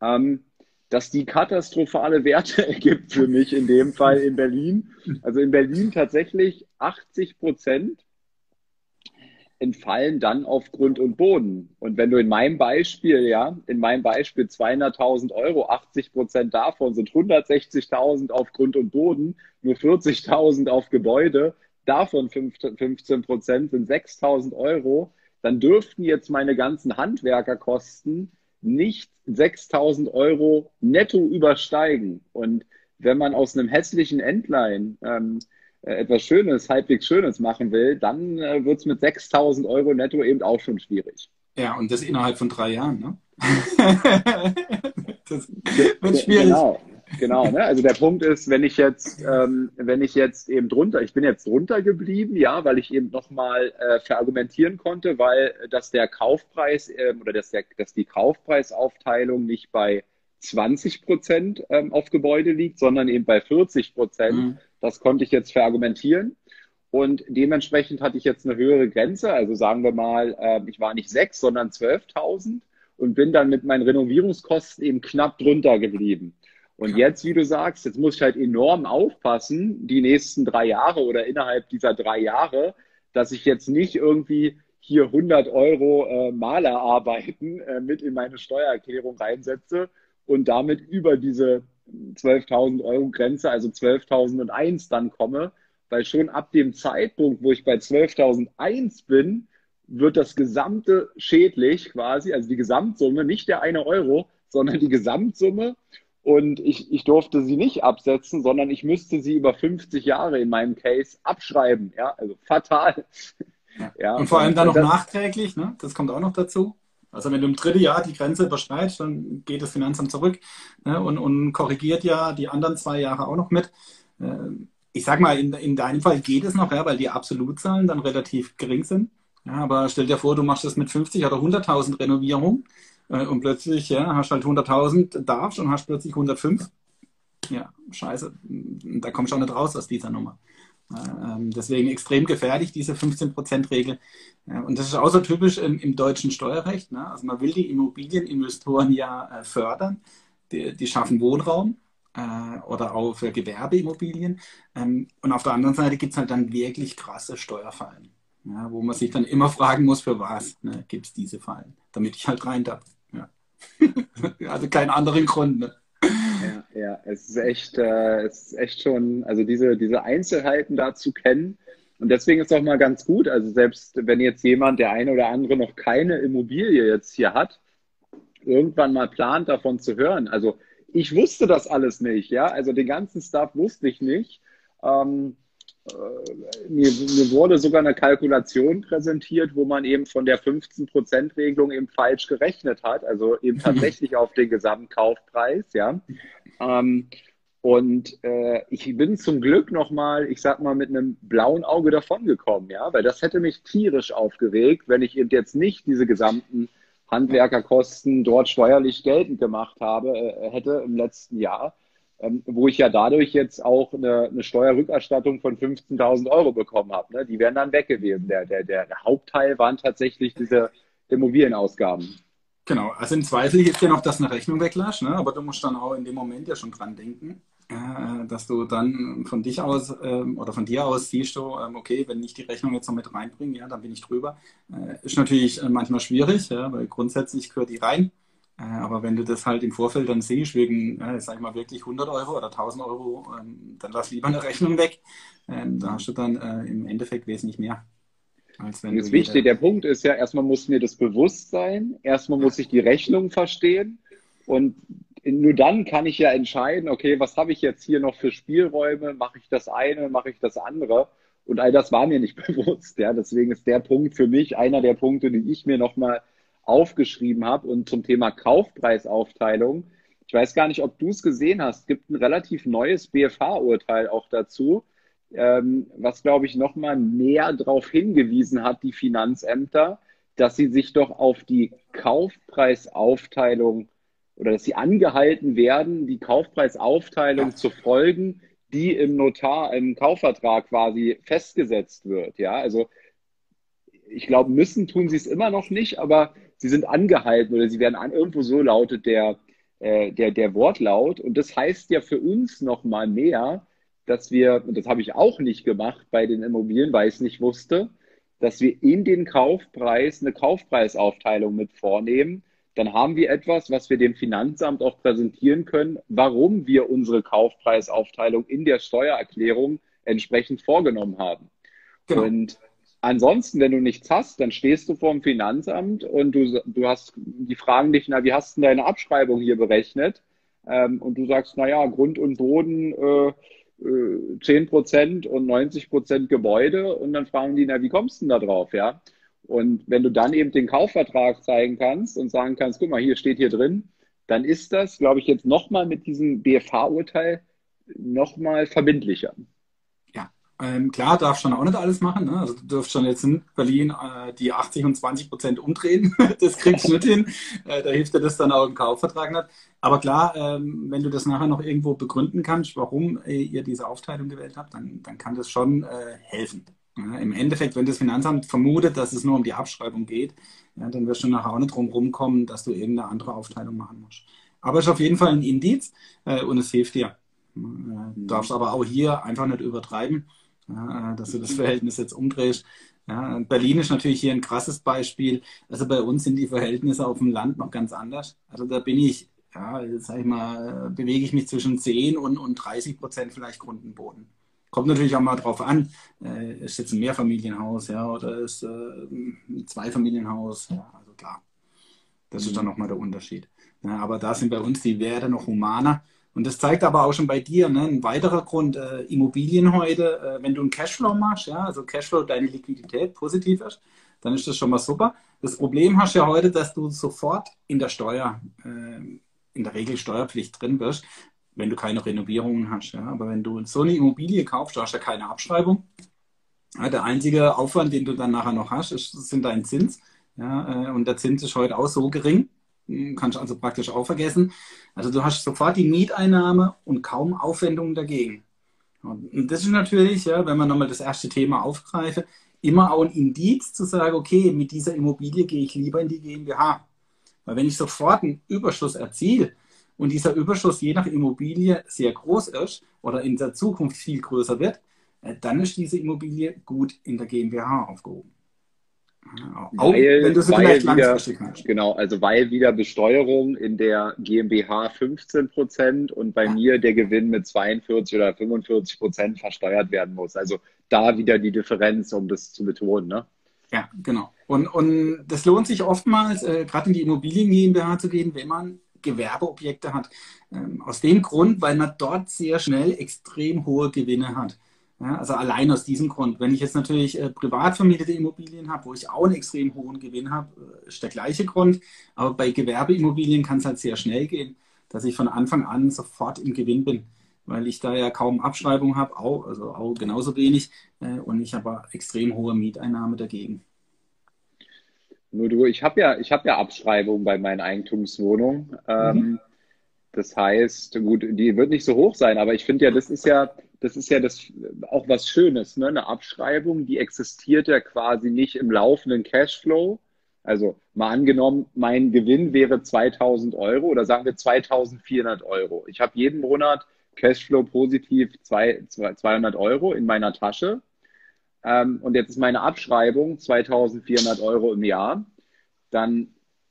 ähm, dass die katastrophale Werte ergibt für mich in dem Fall in Berlin. Also in Berlin tatsächlich 80 Prozent entfallen dann auf Grund und Boden. Und wenn du in meinem Beispiel, ja, in meinem Beispiel 200.000 Euro, 80 Prozent davon sind 160.000 auf Grund und Boden, nur 40.000 auf Gebäude, davon 15 Prozent sind 6.000 Euro, dann dürften jetzt meine ganzen Handwerkerkosten nicht 6.000 Euro netto übersteigen. Und wenn man aus einem hässlichen Endline ähm, äh, etwas Schönes, halbwegs Schönes machen will, dann äh, wird es mit 6.000 Euro netto eben auch schon schwierig. Ja, und das innerhalb von drei Jahren, ne? das wird schwierig. Genau, genau. Ne? Also der Punkt ist, wenn ich jetzt, ähm, wenn ich jetzt eben drunter, ich bin jetzt drunter geblieben, ja, weil ich eben nochmal äh, verargumentieren konnte, weil äh, dass der Kaufpreis äh, oder dass, der, dass die Kaufpreisaufteilung nicht bei 20 Prozent ähm, auf Gebäude liegt, sondern eben bei 40 Prozent. Mhm. Das konnte ich jetzt verargumentieren. Und dementsprechend hatte ich jetzt eine höhere Grenze. Also sagen wir mal, äh, ich war nicht 6, sondern 12.000 und bin dann mit meinen Renovierungskosten eben knapp drunter geblieben. Und ja. jetzt, wie du sagst, jetzt muss ich halt enorm aufpassen, die nächsten drei Jahre oder innerhalb dieser drei Jahre, dass ich jetzt nicht irgendwie hier 100 Euro äh, Malerarbeiten äh, mit in meine Steuererklärung reinsetze und damit über diese 12.000 Euro Grenze, also 12.001 dann komme, weil schon ab dem Zeitpunkt, wo ich bei 12.001 bin, wird das gesamte schädlich quasi, also die Gesamtsumme, nicht der eine Euro, sondern die Gesamtsumme. Und ich, ich durfte sie nicht absetzen, sondern ich müsste sie über 50 Jahre in meinem Case abschreiben. Ja, also fatal. Ja. ja und vor allem dann noch das, nachträglich, ne? das kommt auch noch dazu. Also wenn du im dritten Jahr die Grenze überschreitest, dann geht das Finanzamt zurück ne, und, und, korrigiert ja die anderen zwei Jahre auch noch mit. Äh, ich sag mal, in, in deinem Fall geht es noch, ja, weil die Absolutzahlen dann relativ gering sind. Ja, aber stell dir vor, du machst das mit 50 oder 100.000 Renovierung äh, und plötzlich ja, hast halt 100.000 darfst und hast plötzlich 105. Ja, scheiße. Da kommst du auch nicht raus aus dieser Nummer. Ähm, deswegen extrem gefährlich, diese 15%-Regel. Und das ist auch so typisch im, im deutschen Steuerrecht. Ne? Also man will die Immobilieninvestoren ja äh, fördern. Die, die schaffen Wohnraum äh, oder auch für Gewerbeimmobilien. Ähm, und auf der anderen Seite gibt es halt dann wirklich krasse Steuerfallen, ja, wo man sich dann immer fragen muss, für was ne, gibt es diese Fallen, damit ich halt rein darf. Also keinen anderen Grund. Ne? Ja, ja, es ist echt, äh, es ist echt schon, also diese, diese Einzelheiten da zu kennen. Und deswegen ist es auch mal ganz gut, also selbst wenn jetzt jemand, der eine oder andere noch keine Immobilie jetzt hier hat, irgendwann mal plant, davon zu hören. Also ich wusste das alles nicht, ja, also den ganzen Stuff wusste ich nicht. Ähm, äh, mir, mir, wurde sogar eine Kalkulation präsentiert, wo man eben von der 15%-Regelung eben falsch gerechnet hat, also eben tatsächlich auf den Gesamtkaufpreis, ja. Ähm, und äh, ich bin zum Glück nochmal, ich sag mal, mit einem blauen Auge davongekommen, ja, weil das hätte mich tierisch aufgeregt, wenn ich eben jetzt nicht diese gesamten Handwerkerkosten dort steuerlich geltend gemacht habe, äh, hätte im letzten Jahr ähm, wo ich ja dadurch jetzt auch eine, eine Steuerrückerstattung von 15.000 Euro bekommen habe. Ne? Die wären dann weg gewesen. Der, der, der Hauptteil waren tatsächlich diese Immobilienausgaben. Genau, also im Zweifel hilft ja noch, dass eine Rechnung weglässt, ne? aber du musst dann auch in dem Moment ja schon dran denken, äh, dass du dann von dich aus äh, oder von dir aus siehst du, äh, okay, wenn ich die Rechnung jetzt noch mit reinbringe, ja, dann bin ich drüber. Äh, ist natürlich äh, manchmal schwierig, ja, weil grundsätzlich gehört die rein. Äh, aber wenn du das halt im Vorfeld dann siehst, wegen, äh, sag ich mal, wirklich 100 Euro oder 1000 Euro, ähm, dann lass lieber eine Rechnung weg. Ähm, da hast du dann äh, im Endeffekt wesentlich mehr. Als wenn das Wichtige, der Punkt ist ja, erstmal muss mir das bewusst sein, erstmal muss ich die Rechnung verstehen und nur dann kann ich ja entscheiden, okay, was habe ich jetzt hier noch für Spielräume? Mache ich das eine, mache ich das andere? Und all das war mir nicht bewusst. Ja, deswegen ist der Punkt für mich einer der Punkte, die ich mir nochmal aufgeschrieben habe. Und zum Thema Kaufpreisaufteilung, ich weiß gar nicht, ob du es gesehen hast, es gibt ein relativ neues BFH-Urteil auch dazu, ähm, was, glaube ich, nochmal näher darauf hingewiesen hat, die Finanzämter, dass sie sich doch auf die Kaufpreisaufteilung oder dass sie angehalten werden, die Kaufpreisaufteilung ja. zu folgen, die im Notar, im Kaufvertrag quasi festgesetzt wird. Ja, also ich glaube, müssen tun sie es immer noch nicht, aber sie sind angehalten oder sie werden an, irgendwo so lautet der, äh, der, der Wortlaut. Und das heißt ja für uns nochmal mehr, dass wir, und das habe ich auch nicht gemacht bei den Immobilien, weil ich es nicht wusste, dass wir in den Kaufpreis eine Kaufpreisaufteilung mit vornehmen. Dann haben wir etwas, was wir dem Finanzamt auch präsentieren können, warum wir unsere Kaufpreisaufteilung in der Steuererklärung entsprechend vorgenommen haben. Genau. Und ansonsten, wenn du nichts hast, dann stehst du vor dem Finanzamt und du, du hast, die fragen dich, na, wie hast du deine Abschreibung hier berechnet? Ähm, und du sagst, na ja, Grund und Boden, äh, 10 Prozent und 90 Prozent Gebäude und dann fragen die, na, wie kommst du denn da drauf, ja? Und wenn du dann eben den Kaufvertrag zeigen kannst und sagen kannst, guck mal, hier steht hier drin, dann ist das, glaube ich, jetzt nochmal mit diesem BFH-Urteil nochmal verbindlicher. Ähm, klar, darf schon auch nicht alles machen. Ne? Also du dürft schon jetzt in Berlin äh, die 80 und 20 Prozent umdrehen. das kriegst du nicht hin. Äh, da hilft dir das dann auch im Kaufvertrag nicht. Aber klar, ähm, wenn du das nachher noch irgendwo begründen kannst, warum äh, ihr diese Aufteilung gewählt habt, dann, dann kann das schon äh, helfen. Ja, Im Endeffekt, wenn das Finanzamt vermutet, dass es nur um die Abschreibung geht, ja, dann wirst du nachher auch nicht drum rumkommen, dass du irgendeine andere Aufteilung machen musst. Aber es ist auf jeden Fall ein Indiz äh, und es hilft dir. Du darfst aber auch hier einfach nicht übertreiben ja, dass du das Verhältnis jetzt umdrehst. Ja, Berlin ist natürlich hier ein krasses Beispiel. Also bei uns sind die Verhältnisse auf dem Land noch ganz anders. Also da bin ich, ja, sag ich mal, bewege ich mich zwischen 10 und, und 30 Prozent vielleicht Grundenboden. Kommt natürlich auch mal drauf an, äh, ist jetzt ein Mehrfamilienhaus, ja, oder ist äh, ein Zweifamilienhaus, ja, also klar. Das ist dann nochmal der Unterschied. Ja, aber da sind bei uns die Werte noch humaner. Und das zeigt aber auch schon bei dir, ne, ein weiterer Grund, äh, Immobilien heute, äh, wenn du einen Cashflow machst, ja, also Cashflow, deine Liquidität positiv ist, dann ist das schon mal super. Das Problem hast du ja heute, dass du sofort in der Steuer, äh, in der Regel Steuerpflicht drin wirst, wenn du keine Renovierungen hast. Ja. Aber wenn du so eine Immobilie kaufst, du hast ja keine Abschreibung. Ja, der einzige Aufwand, den du dann nachher noch hast, ist, sind dein Zins. Ja, äh, und der Zins ist heute auch so gering, kannst du also praktisch auch vergessen. Also du hast sofort die Mieteinnahme und kaum Aufwendungen dagegen. Und das ist natürlich, ja, wenn man nochmal das erste Thema aufgreife, immer auch ein Indiz zu sagen, okay, mit dieser Immobilie gehe ich lieber in die GmbH. Weil wenn ich sofort einen Überschuss erziele und dieser Überschuss je nach Immobilie sehr groß ist oder in der Zukunft viel größer wird, äh, dann ist diese Immobilie gut in der GmbH aufgehoben. Auch weil, wenn du sie weil wieder, hast. Genau, also weil wieder Besteuerung in der GmbH 15 Prozent und bei ja. mir der Gewinn mit 42 oder 45 Prozent versteuert werden muss. Also da wieder die Differenz, um das zu betonen. Ne? Ja, genau. Und, und das lohnt sich oftmals, äh, gerade in die Immobilien GmbH zu gehen, wenn man Gewerbeobjekte hat. Ähm, aus dem Grund, weil man dort sehr schnell extrem hohe Gewinne hat. Ja, also allein aus diesem Grund. Wenn ich jetzt natürlich äh, privat vermietete Immobilien habe, wo ich auch einen extrem hohen Gewinn habe, äh, ist der gleiche Grund. Aber bei Gewerbeimmobilien kann es halt sehr schnell gehen, dass ich von Anfang an sofort im Gewinn bin, weil ich da ja kaum Abschreibung habe, auch, also auch genauso wenig. Äh, und ich habe extrem hohe Mieteinnahme dagegen. Nur du, ich habe ja, ich habe ja Abschreibung bei meinen Eigentumswohnungen. Ähm, mhm. Das heißt, gut, die wird nicht so hoch sein, aber ich finde ja, das ist ja, das ist ja das auch was Schönes, ne? Eine Abschreibung, die existiert ja quasi nicht im laufenden Cashflow. Also mal angenommen, mein Gewinn wäre 2000 Euro oder sagen wir 2400 Euro. Ich habe jeden Monat Cashflow positiv 200 Euro in meiner Tasche. Ähm, und jetzt ist meine Abschreibung 2400 Euro im Jahr. Dann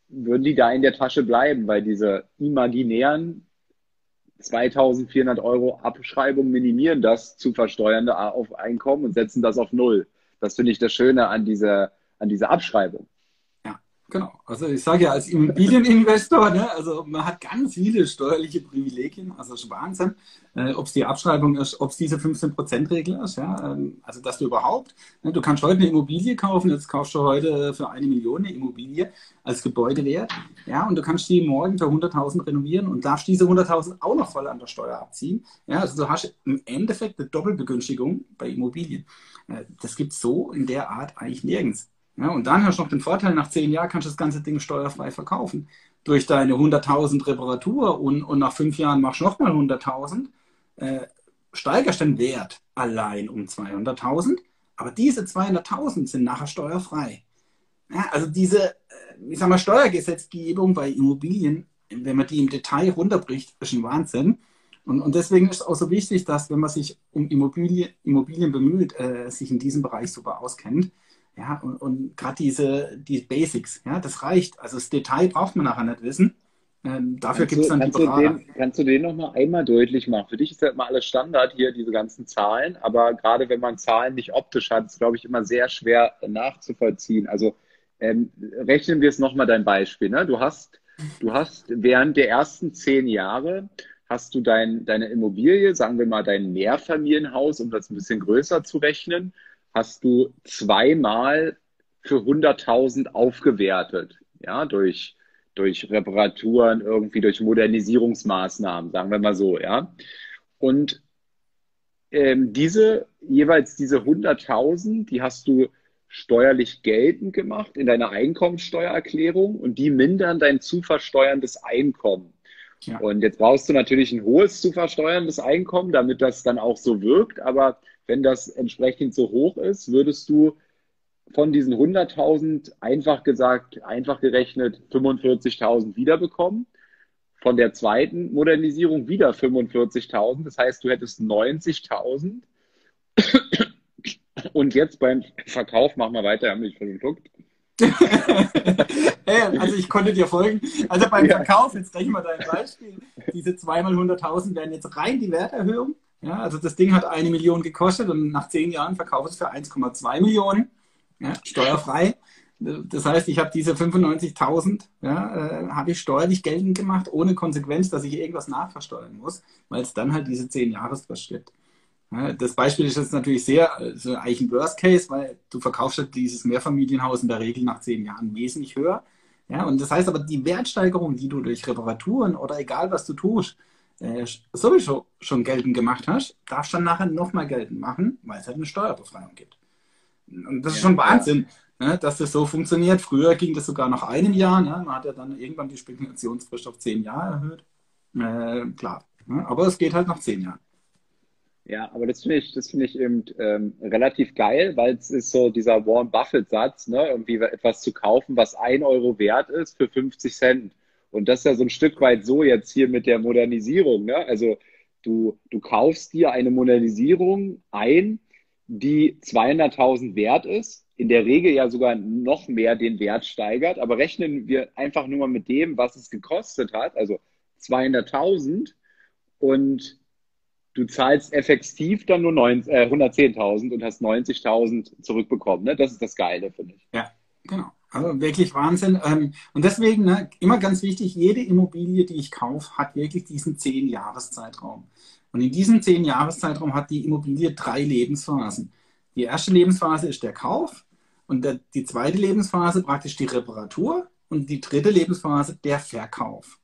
würden die da in der Tasche bleiben, weil diese imaginären 2400 Euro Abschreibung minimieren das zu versteuernde auf Einkommen und setzen das auf Null. Das finde ich das Schöne an dieser, an dieser Abschreibung. Genau. Also ich sage ja als Immobilieninvestor, ne, also man hat ganz viele steuerliche Privilegien, also ist Wahnsinn, äh, ob es die Abschreibung ist, ob es diese 15%-Regel ist, ja, ähm, also dass du überhaupt, ne, du kannst heute eine Immobilie kaufen, jetzt kaufst du heute für eine Million eine Immobilie als Gebäudewert, ja, und du kannst die morgen für 100.000 renovieren und darfst diese 100.000 auch noch voll an der Steuer abziehen, ja, also du hast im Endeffekt eine Doppelbegünstigung bei Immobilien. Äh, das gibt es so in der Art eigentlich nirgends. Ja, und dann hast du noch den Vorteil, nach zehn Jahren kannst du das ganze Ding steuerfrei verkaufen. Durch deine 100.000 Reparatur und, und nach fünf Jahren machst du nochmal 100.000, äh, steigerst den Wert allein um 200.000, aber diese 200.000 sind nachher steuerfrei. Ja, also diese, äh, ich sag mal, Steuergesetzgebung bei Immobilien, wenn man die im Detail runterbricht, ist ein Wahnsinn. Und, und deswegen ist es auch so wichtig, dass, wenn man sich um Immobilien, Immobilien bemüht, äh, sich in diesem Bereich super auskennt Ja, und, und gerade diese die Basics, ja, das reicht. Also das Detail braucht man nachher nicht wissen. Ähm, dafür gibt es dann die Berater. Du den, kannst du den nochmal einmal deutlich machen? Für dich ist ja immer alles Standard hier, diese ganzen Zahlen, aber gerade wenn man Zahlen nicht optisch hat, ist glaube ich immer sehr schwer nachzuvollziehen. Also ähm, rechnen wir es nochmal dein Beispiel. Ne? Du hast, du hast während der ersten zehn Jahre hast du dein, deine Immobilie, sagen wir mal dein Mehrfamilienhaus, um das ein bisschen größer zu rechnen, hast du zweimal für 100.000 aufgewertet, ja, durch, durch Reparaturen, irgendwie durch Modernisierungsmaßnahmen, sagen wir mal so, ja. Und ähm, diese, jeweils diese 100.000, die hast du steuerlich geltend gemacht in deiner Einkommensteuererklärung und die mindern dein zu versteuerndes Einkommen. Ja. Und jetzt brauchst du natürlich ein hohes zu versteuerndes Einkommen, damit das dann auch so wirkt. Aber wenn das entsprechend so hoch ist, würdest du von diesen 100.000 einfach gesagt, einfach gerechnet 45.000 wiederbekommen. Von der zweiten Modernisierung wieder 45.000. Das heißt, du hättest 90.000. Und jetzt beim Verkauf, machen wir weiter, haben mich verschluckt. hey, also ich konnte dir folgen. Also beim ja. Verkauf, jetzt rechnen wir dein Beispiel, diese zweimal 100.000 werden jetzt rein die Werterhöhung. Ja, also das Ding hat eine Million gekostet und nach zehn Jahren verkaufe es für 1,2 Millionen, ja, steuerfrei. Das heißt, ich habe diese 95.000, ja, äh, habe ich steuerlich geltend gemacht, ohne Konsequenz, dass ich irgendwas nachversteuern muss, weil es dann halt diese zehn Jahresfrist gibt. Das Beispiel ist jetzt natürlich sehr, also eigentlich ein Worst Case, weil du verkaufst halt dieses Mehrfamilienhaus in der Regel nach zehn Jahren wesentlich höher. Ja, und das heißt aber, die Wertsteigerung, die du durch Reparaturen oder egal was du tust, äh, sowieso schon geltend gemacht hast, darfst du dann nachher nochmal geltend machen, weil es halt eine Steuerbefreiung gibt. Und das ja, ist schon Wahnsinn, ja. ne, dass das so funktioniert. Früher ging das sogar nach einem Jahr. Ne? Man hat ja dann irgendwann die Spekulationsfrist auf zehn Jahre erhöht. Äh, klar. Ne? Aber es geht halt nach zehn Jahren. Ja, aber das finde ich, das finde ich eben ähm, relativ geil, weil es ist so dieser Warren Buffett-Satz, ne, irgendwie etwas zu kaufen, was ein Euro wert ist für 50 Cent. Und das ist ja so ein Stück weit so jetzt hier mit der Modernisierung, ne? Also du, du kaufst dir eine Modernisierung ein, die 200.000 wert ist, in der Regel ja sogar noch mehr den Wert steigert, aber rechnen wir einfach nur mal mit dem, was es gekostet hat, also 200.000 und du zahlst effektiv dann nur äh, 110.000 und hast 90.000 zurückbekommen. Ne? Das ist das Geile, finde ich. Ja, genau. Also wirklich Wahnsinn. Ähm, und deswegen ne, immer ganz wichtig, jede Immobilie, die ich kaufe, hat wirklich diesen 10-Jahres-Zeitraum. Und in diesem 10-Jahres-Zeitraum hat die Immobilie drei Lebensphasen. Die erste Lebensphase ist der Kauf und der, die zweite Lebensphase praktisch die Reparatur und die dritte Lebensphase der Verkauf.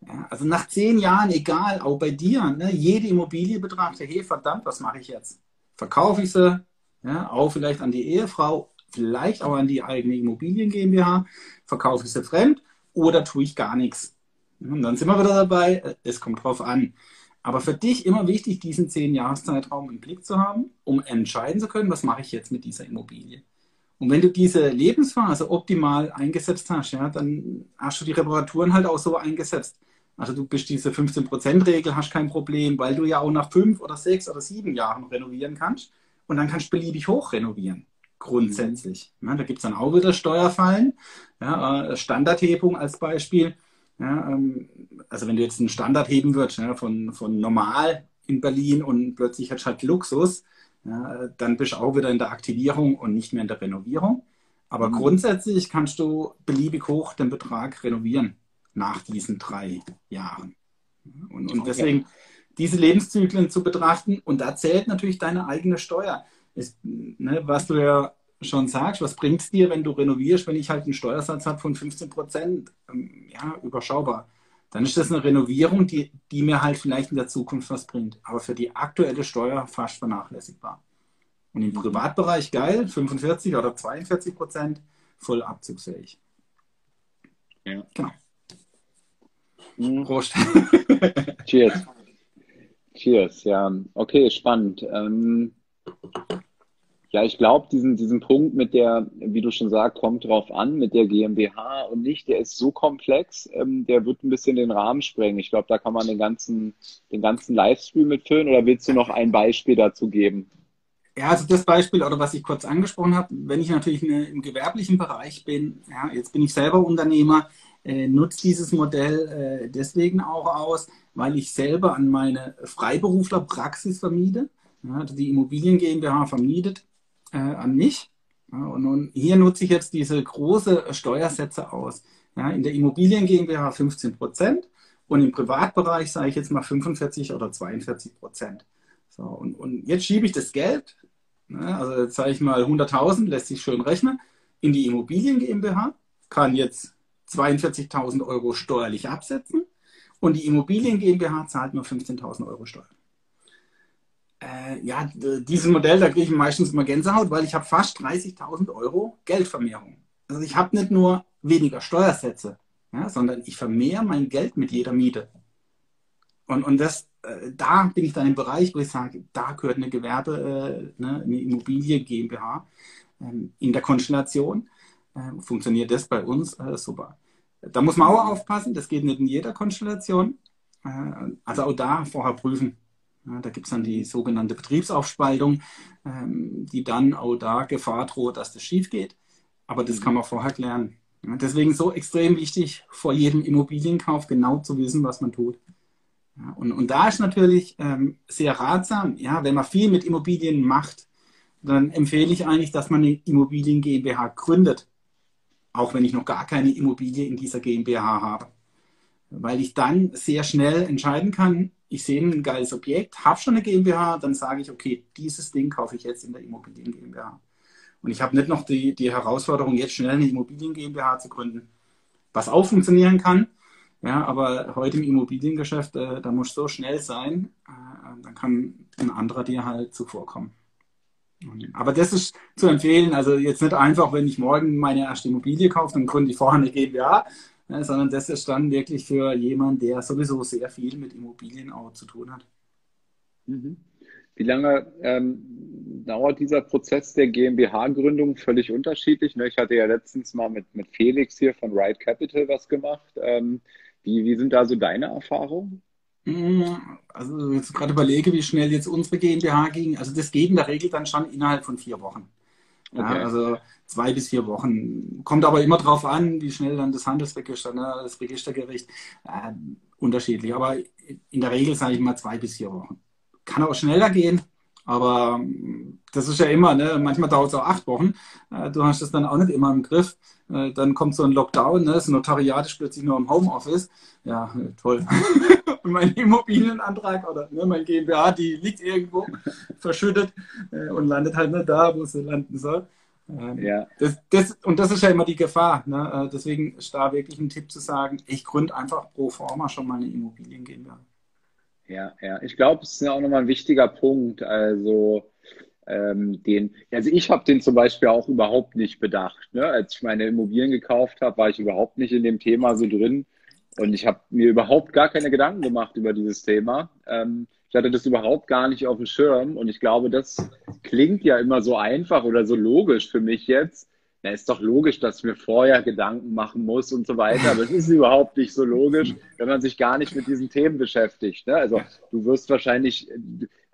Ja, also nach zehn Jahren, egal, auch bei dir, ne, jede Immobilie betrachtet, hey, verdammt, was mache ich jetzt? Verkaufe ich sie? Ja, auch vielleicht an die Ehefrau, vielleicht auch an die eigene Immobilien GmbH, verkaufe ich sie fremd oder tue ich gar nichts? Und dann sind wir wieder dabei, es kommt drauf an. Aber für dich immer wichtig, diesen zehn Jahreszeitraum im Blick zu haben, um entscheiden zu können, was mache ich jetzt mit dieser Immobilie. Und wenn du diese Lebensphase optimal eingesetzt hast, ja, dann hast du die Reparaturen halt auch so eingesetzt, also du bist diese 15%-Regel, hast kein Problem, weil du ja auch nach fünf oder sechs oder sieben Jahren renovieren kannst. Und dann kannst du beliebig hoch renovieren, grundsätzlich. Ja, da gibt es dann auch wieder Steuerfallen. Ja, äh, Standardhebung als Beispiel. Ja, ähm, also wenn du jetzt einen Standard heben würdest ja, von, von normal in Berlin und plötzlich hast du halt Luxus, dann bist du auch wieder in der Aktivierung und nicht mehr in der Renovierung. Aber mhm. grundsätzlich kannst du beliebig hoch den Betrag renovieren nach diesen drei Jahren. Und, und deswegen diese Lebenszyklen zu betrachten und da zählt natürlich deine eigene Steuer. Ist, ne, was du ja schon sagst, was bringt es dir, wenn du renovierst, wenn ich halt einen Steuersatz habe von 15 Prozent? Ähm, ja, überschaubar. Dann ist das eine Renovierung, die, die mir halt vielleicht in der Zukunft was bringt. Aber für die aktuelle Steuer fast vernachlässigbar. Und im Privatbereich geil, 45 oder 42 Prozent, voll abzugsfähig. Ja. Genau. Mhm. Prost. Cheers. Cheers, ja. Okay, spannend. Ähm, ja, ich glaube, diesen, diesen Punkt mit der, wie du schon sagst, kommt drauf an, mit der GmbH und nicht, der ist so komplex, ähm, der wird ein bisschen den Rahmen sprengen. Ich glaube, da kann man den ganzen, den ganzen Livestream mitfüllen oder willst du noch ein Beispiel dazu geben? Ja, also das Beispiel oder was ich kurz angesprochen habe, wenn ich natürlich eine, im gewerblichen Bereich bin, ja, jetzt bin ich selber Unternehmer, äh, nutze dieses Modell äh, deswegen auch aus, weil ich selber an meine Freiberuflerpraxis vermiete. Ja, also die Immobilien GmbH vermietet äh, an mich. Ja, und, und, hier nutze ich jetzt diese große Steuersätze aus. Ja, in der Immobilien GmbH 15 Prozent und im Privatbereich sage ich jetzt mal 45 oder 42 Prozent. So, und, und jetzt schiebe ich das Geld, ne, also sage ich mal 100.000, lässt sich schön rechnen, in die Immobilien GmbH, kann jetzt 42.000 Euro steuerlich absetzen und die Immobilien GmbH zahlt nur 15.000 Euro Steuern. Äh, ja, dieses Modell, da kriege ich meistens immer Gänsehaut, weil ich habe fast 30.000 Euro Geldvermehrung. Also ich habe nicht nur weniger Steuersätze, ja, sondern ich vermehre mein Geld mit jeder Miete. Und, und das, äh, da bin ich dann im Bereich, wo ich sage, da gehört eine Gewerbe, äh, ne, eine Immobilie GmbH ähm, in der Konstellation. Äh, funktioniert das bei uns äh, super. Da muss man auch aufpassen, das geht nicht in jeder Konstellation. Äh, also auch da vorher prüfen. Ja, da gibt es dann die sogenannte Betriebsaufspaltung, ähm, die dann auch da Gefahr droht, dass das schief geht. Aber das kann man vorher klären. Ja, deswegen so extrem wichtig, vor jedem Immobilienkauf genau zu wissen, was man tut. Ja, und, und da ist natürlich ähm, sehr ratsam, ja, wenn man viel mit Immobilien macht, dann empfehle ich eigentlich, dass man eine Immobilien GmbH gründet. Auch wenn ich noch gar keine Immobilie in dieser GmbH habe. Weil ich dann sehr schnell entscheiden kann, ich sehe ein geiles Objekt, habe schon eine GmbH, dann sage ich, okay, dieses Ding kaufe ich jetzt in der Immobilien GmbH. Und ich habe nicht noch die, die Herausforderung, jetzt schnell eine Immobilien GmbH zu gründen, was auch funktionieren kann. Ja, aber heute im Immobiliengeschäft, äh, da muss so schnell sein, äh, dann kann ein anderer dir halt zuvorkommen. Aber das ist zu empfehlen, also jetzt nicht einfach, wenn ich morgen meine erste Immobilie kaufe, dann gründe ich vorher eine GmbH, ne, sondern das ist dann wirklich für jemanden, der sowieso sehr viel mit Immobilien auch zu tun hat. Mhm. Wie lange ähm, dauert dieser Prozess der GmbH-Gründung? Völlig unterschiedlich. Ne? Ich hatte ja letztens mal mit, mit Felix hier von Ride Capital was gemacht. Ähm, wie, wie sind da so deine Erfahrungen? Mm, also jetzt gerade überlege, wie schnell jetzt unsere GmbH ging. Also das geht in der Regel dann schon innerhalb von vier Wochen. Ja, okay. Also zwei bis vier Wochen. Kommt aber immer darauf an, wie schnell dann das Handelsregister, ne, das Registergericht, äh, unterschiedlich. Aber in der Regel sage ich mal zwei bis vier Wochen. Kann auch schneller gehen, aber mm, das ist ja immer, ne? manchmal dauert es auch acht Wochen. Äh, du hast das dann auch nicht immer im Griff. Äh, dann kommt so ein Lockdown, ne? das Notariat ist plötzlich nur im Homeoffice. Ja, toll. Und mein Immobilienantrag oder ne, mein GmbH, die liegt irgendwo verschüttet äh, und landet halt nicht da, wo sie landen soll. Ähm, ja. Das, das, und das ist ja immer die Gefahr. Ne? Deswegen ist da wirklich ein Tipp zu sagen, ich gründe einfach pro forma schon mal eine Immobilien GmbH. Ja, ja. Ich glaube, es ist ja auch nochmal ein wichtiger Punkt. Also ähm, den, also ich habe den zum Beispiel auch überhaupt nicht bedacht. Ne? Als ich meine Immobilien gekauft habe, war ich überhaupt nicht in dem Thema so drin. Und ich habe mir überhaupt gar keine Gedanken gemacht über dieses Thema. Ähm, ich hatte das überhaupt gar nicht auf dem Schirm. Und ich glaube, das klingt ja immer so einfach oder so logisch für mich jetzt na, ist doch logisch, dass ich mir vorher Gedanken machen muss und so weiter, aber es ist überhaupt nicht so logisch, wenn man sich gar nicht mit diesen Themen beschäftigt. Ne? Also du wirst wahrscheinlich,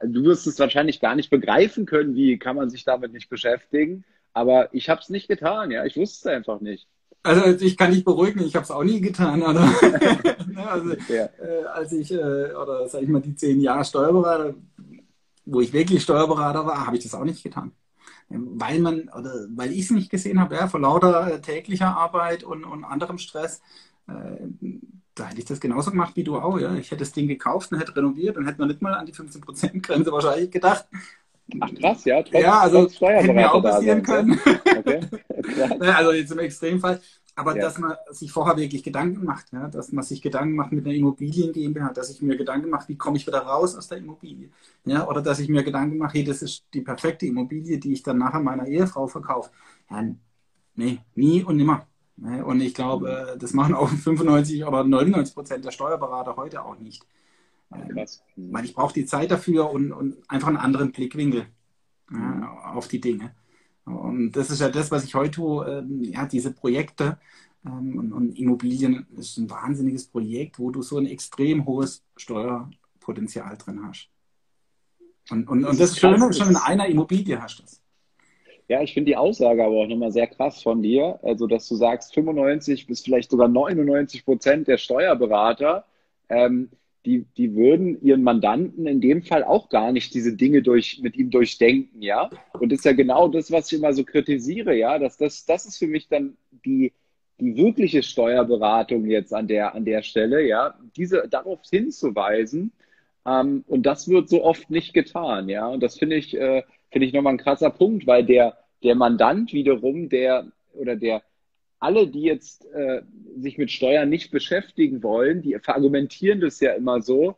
du wirst es wahrscheinlich gar nicht begreifen können, wie kann man sich damit nicht beschäftigen. Aber ich habe es nicht getan, ja, ich wusste es einfach nicht. Also ich kann dich beruhigen, ich habe es auch nie getan. Oder? Ne, also, ja. äh, als ich, äh, oder sag ich mal, die zehn Jahre Steuerberater, wo ich wirklich Steuerberater war, habe ich das auch nicht getan weil man oder weil ich es nicht gesehen habe, ja, vor lauter äh, täglicher Arbeit und, und anderem Stress, äh, da hätte ich das genauso gemacht wie du auch. Ja. Ich hätte das Ding gekauft und hätte renoviert und hätte man nicht mal an die 15%-Grenze wahrscheinlich gedacht. Ach krass, ja. Trotz, ja, also hätte mir auch passieren können. Okay. also jetzt im Extremfall. Aber ja. dass man sich vorher wirklich Gedanken macht, ja, dass man sich Gedanken macht mit einer Immobilien GmbH, dass ich mir Gedanken mache, wie komme ich wieder raus aus der Immobilie, ja, oder dass ich mir Gedanken mache, hey, das ist die perfekte Immobilie, die ich dann nachher meiner Ehefrau verkaufe. Ja, nee, nie und nimmer. Und ich glaube, das machen auch 95 oder 99 Prozent der Steuerberater heute auch nicht. Krass. Weil ich brauche die Zeit dafür und, und einfach einen anderen Blickwinkel ja, auf die Dinge. Und das ist ja das, was ich heute tue, ähm, ja, diese Projekte ähm, und, und, Immobilien ist ein wahnsinniges Projekt, wo du so ein extrem hohes Steuerpotenzial drin hast. Und, und, und das, ist schön, schon in einer Immobilie hast du das. Ja, ich finde die Aussage aber auch nochmal sehr krass von dir. Also, dass du sagst, 95 bis vielleicht sogar 99 Prozent der Steuerberater, ähm, die, die würden ihren Mandanten in dem Fall auch gar nicht diese Dinge durch, mit ihm durchdenken, ja. Und das ist ja genau das, was ich immer so kritisiere, ja. Dass das, das ist für mich dann die, die wirkliche Steuerberatung jetzt an der, an der Stelle, ja. Diese, darauf hinzuweisen. Ähm, und das wird so oft nicht getan, ja. Und das finde ich, äh, finde ich nochmal ein krasser Punkt, weil der, der Mandant wiederum, der oder der alle, die jetzt äh, sich mit Steuern nicht beschäftigen wollen, die verargumentieren das ja immer so,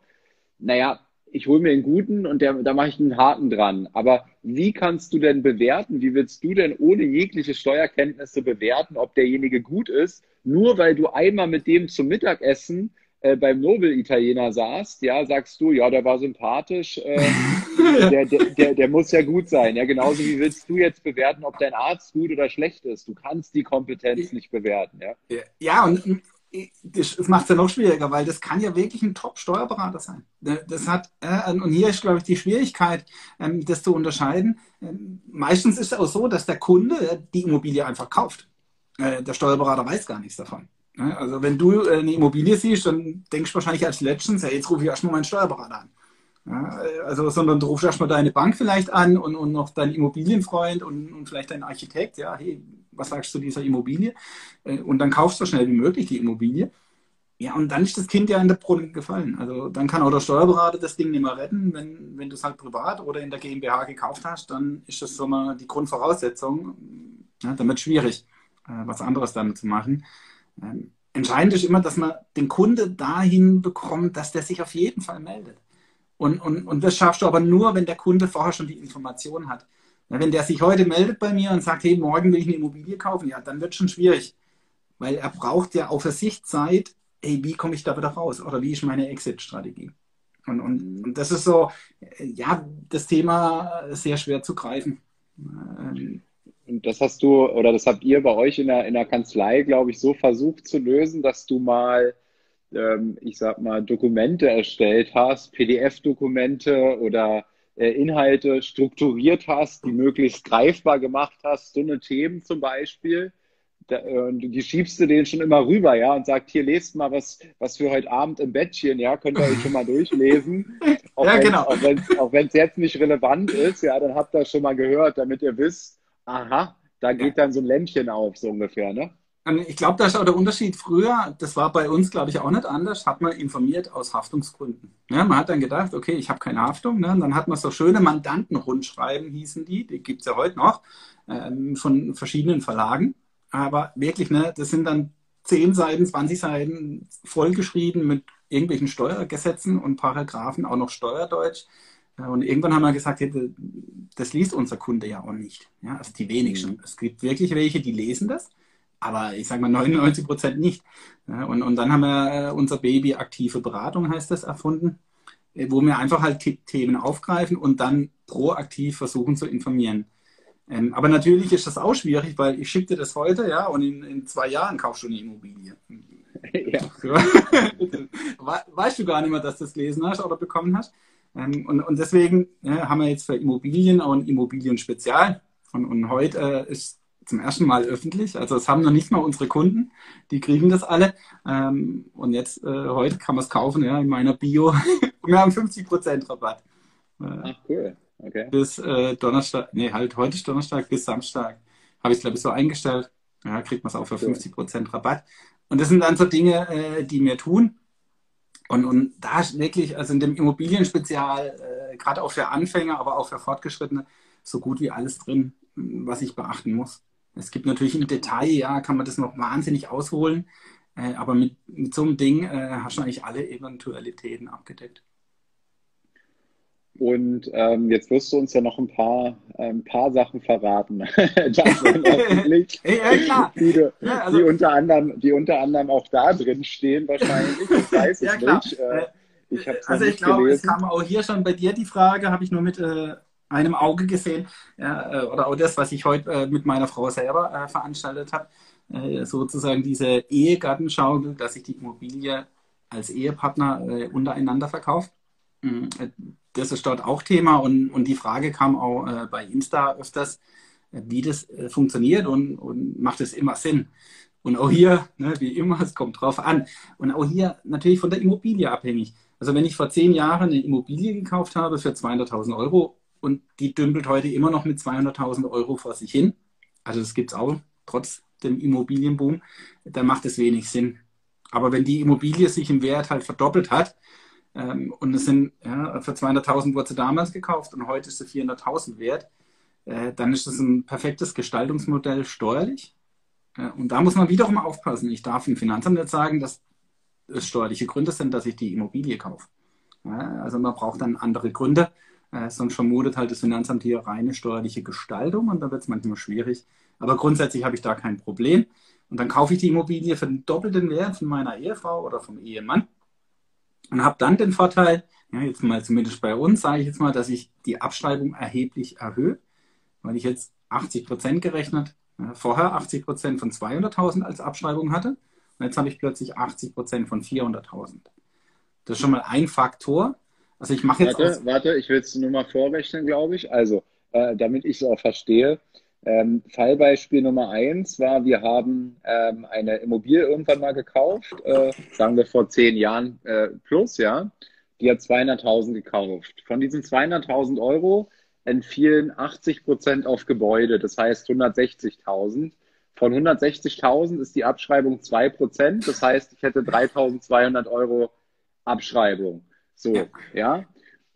naja, ich hole mir einen guten und der, da mache ich einen Haken dran. Aber wie kannst du denn bewerten, wie willst du denn ohne jegliche Steuerkenntnisse bewerten, ob derjenige gut ist, nur weil du einmal mit dem zum Mittagessen äh, beim Nobel-Italiener saßt, ja, sagst du, ja, der war sympathisch, äh, der, der, der, der, muss ja gut sein. Ja, genauso wie willst du jetzt bewerten, ob dein Arzt gut oder schlecht ist. Du kannst die Kompetenz nicht bewerten. Ja, ja und das macht es ja noch schwieriger, weil das kann ja wirklich ein Top-Steuerberater sein. Das hat, äh, und hier ist, glaube ich, die Schwierigkeit, ähm, das zu unterscheiden. Ähm, meistens ist es auch so, dass der Kunde die Immobilie einfach kauft. Äh, der Steuerberater weiß gar nichts davon. Also wenn du äh, eine Immobilie siehst, dann denkst du wahrscheinlich als letztens, hey, jetzt rufe ich erstmal meinen Steuerberater an. Ja, also, sondern du rufst erstmal deine Bank vielleicht an und, und noch deinen Immobilienfreund und, und vielleicht deinen Architekt, ja, hey, was sagst du dieser Immobilie? Äh, und dann kaufst du so schnell wie möglich die Immobilie. Ja, und dann ist das Kind ja in der Brunnen gefallen. Also dann kann auch der Steuerberater das Ding nicht mehr retten. Wenn, wenn du es halt privat oder in der GmbH gekauft hast, dann ist das so mal die Grundvoraussetzung. Ja, damit schwierig, äh, was anderes damit zu machen. Ähm, entscheidend ist immer, dass man den Kunde dahin bekommt, dass der sich auf jeden Fall meldet. Und, und, und das schaffst du aber nur, wenn der Kunde vorher schon die Information hat. Wenn der sich heute meldet bei mir und sagt, hey, morgen will ich eine Immobilie kaufen, ja, dann wird es schon schwierig. Weil er braucht ja auf der Sicht Zeit, hey, wie komme ich da wieder raus? Oder wie ist meine Exit-Strategie? Und, und, und das ist so, ja, das Thema sehr schwer zu greifen. Ähm, und das hast du oder das habt ihr bei euch in der, in der Kanzlei, glaube ich, so versucht zu lösen, dass du mal, ähm, ich sag mal, Dokumente erstellt hast, PDF-Dokumente oder äh, Inhalte strukturiert hast, die möglichst greifbar gemacht hast, so eine Themen zum Beispiel. Da, äh, und die schiebst du denen schon immer rüber, ja, und sagt, hier lest mal was, was für heute Abend im Bettchen, ja, könnt ihr euch schon mal durchlesen. Auch ja, genau. Auch wenn es jetzt nicht relevant ist, ja, dann habt ihr schon mal gehört, damit ihr wisst, aha, da geht dann so ein Lämpchen auf, so ungefähr, ne? Ich glaube, da ist auch der Unterschied. Früher, das war bei uns, glaube ich, auch nicht anders, hat man informiert aus Haftungsgründen. Ja, man hat dann gedacht, okay, ich habe keine Haftung. Ne? Und dann hat man so schöne Mandantenrundschreiben, hießen die, die gibt es ja heute noch, ähm, von verschiedenen Verlagen. Aber wirklich, ne, das sind dann 10 Seiten, 20 Seiten vollgeschrieben mit irgendwelchen Steuergesetzen und Paragraphen, auch noch Steuerdeutsch. Und irgendwann haben wir gesagt, das liest unser Kunde ja auch nicht. Ja, also die wenigsten. Mhm. Es gibt wirklich welche, die lesen das, aber ich sage mal 99 Prozent nicht. Und, und dann haben wir äh, unser Baby aktive Beratung, heißt das, erfunden, äh, wo wir einfach halt Themen aufgreifen und dann proaktiv versuchen zu informieren. Ähm, aber natürlich ist das auch schwierig, weil ich schicke dir das heute, ja, und in, in zwei Jahren kaufst du eine Immobilie. Ja. weißt du gar nicht mehr, dass du das gelesen hast oder bekommen hast. Ähm, und, und deswegen ja, haben wir jetzt für Immobilien auch ein Immobilien-Spezial. Und, und heute äh, ist zum ersten Mal öffentlich. Also es haben noch nicht mal unsere Kunden, die kriegen das alle. Ähm, und jetzt, äh, heute kann man es kaufen, ja, in meiner Bio. und wir haben 50% Rabatt. Äh, Ach, cool. Okay. Bis äh, Donnerstag, nee, halt heute ist Donnerstag bis Samstag. Habe ich, glaube ich, so eingestellt. Ja, kriegt man es auch für cool. 50% Rabatt. Und das sind dann so Dinge, äh, die wir tun. Und, und da ist wirklich, also in dem Immobilienspezial, äh, gerade auch für Anfänger, aber auch für Fortgeschrittene, so gut wie alles drin, was ich beachten muss. Es gibt natürlich im Detail, ja, kann man das noch wahnsinnig ausholen, äh, aber mit, mit so einem Ding äh, hast du eigentlich alle Eventualitäten abgedeckt. Und ähm, jetzt wirst du uns ja noch ein paar, ein paar Sachen verraten. ja, klar. Die, ja, also, die, unter anderem, die unter anderem auch da drin stehen wahrscheinlich. Ich weiß ja, es klar. nicht. Äh, ich also ich glaube, es kam auch hier schon bei dir die Frage, habe ich nur mit äh, einem Auge gesehen. Ja, äh, oder auch das, was ich heute äh, mit meiner Frau selber äh, veranstaltet habe. Äh, sozusagen diese Ehegattenschau, dass sich die Immobilie als Ehepartner untereinander verkauft. Das ist dort auch Thema und, und die Frage kam auch äh, bei Insta öfters, wie das äh, funktioniert und, und macht es immer Sinn. Und auch hier, ne, wie immer, es kommt drauf an. Und auch hier natürlich von der Immobilie abhängig. Also wenn ich vor zehn Jahren eine Immobilie gekauft habe für 200.000 Euro und die dümpelt heute immer noch mit 200.000 Euro vor sich hin, also das gibt es auch trotz dem Immobilienboom, dann macht es wenig Sinn. Aber wenn die Immobilie sich im Wert halt verdoppelt hat, ähm, und es sind ja, für 200.000 wurde sie damals gekauft und heute ist sie 400.000 wert, äh, dann ist das ein perfektes Gestaltungsmodell steuerlich. Äh, und da muss man wiederum aufpassen. Ich darf dem Finanzamt nicht sagen, dass es steuerliche Gründe sind, dass ich die Immobilie kaufe. Ja, also man braucht dann andere Gründe. Äh, sonst vermutet halt das Finanzamt hier reine steuerliche Gestaltung und da wird es manchmal schwierig. Aber grundsätzlich habe ich da kein Problem. Und dann kaufe ich die Immobilie für den doppelten Wert von meiner Ehefrau oder vom Ehemann und habe dann den Vorteil, ja, jetzt mal zumindest bei uns, sage ich jetzt mal, dass ich die Abschreibung erheblich erhöhe, weil ich jetzt 80 Prozent gerechnet, ja, vorher 80 Prozent von 200.000 als Abschreibung hatte und jetzt habe ich plötzlich 80 Prozent von 400.000. Das ist schon mal ein Faktor. Also ich mache jetzt. Warte, warte, ich will es nur mal vorrechnen, glaube ich. Also, äh, damit ich es auch verstehe. Ähm, Fallbeispiel Nummer eins war, wir haben ähm, eine Immobilie irgendwann mal gekauft, äh, sagen wir vor zehn Jahren äh, plus, ja. Die hat 200.000 gekauft. Von diesen 200.000 Euro entfielen 80 Prozent auf Gebäude, das heißt 160.000. Von 160.000 ist die Abschreibung 2 Prozent, das heißt, ich hätte 3.200 Euro Abschreibung. So, ja.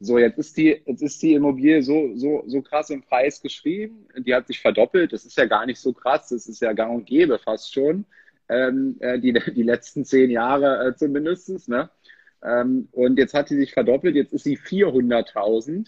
So, jetzt ist die, jetzt ist die Immobilie so, so, so krass im Preis geschrieben. Die hat sich verdoppelt. Das ist ja gar nicht so krass. Das ist ja gang und gäbe fast schon. Ähm, äh, die, die letzten zehn Jahre äh, zumindest. Ne? Ähm, und jetzt hat sie sich verdoppelt. Jetzt ist sie 400.000.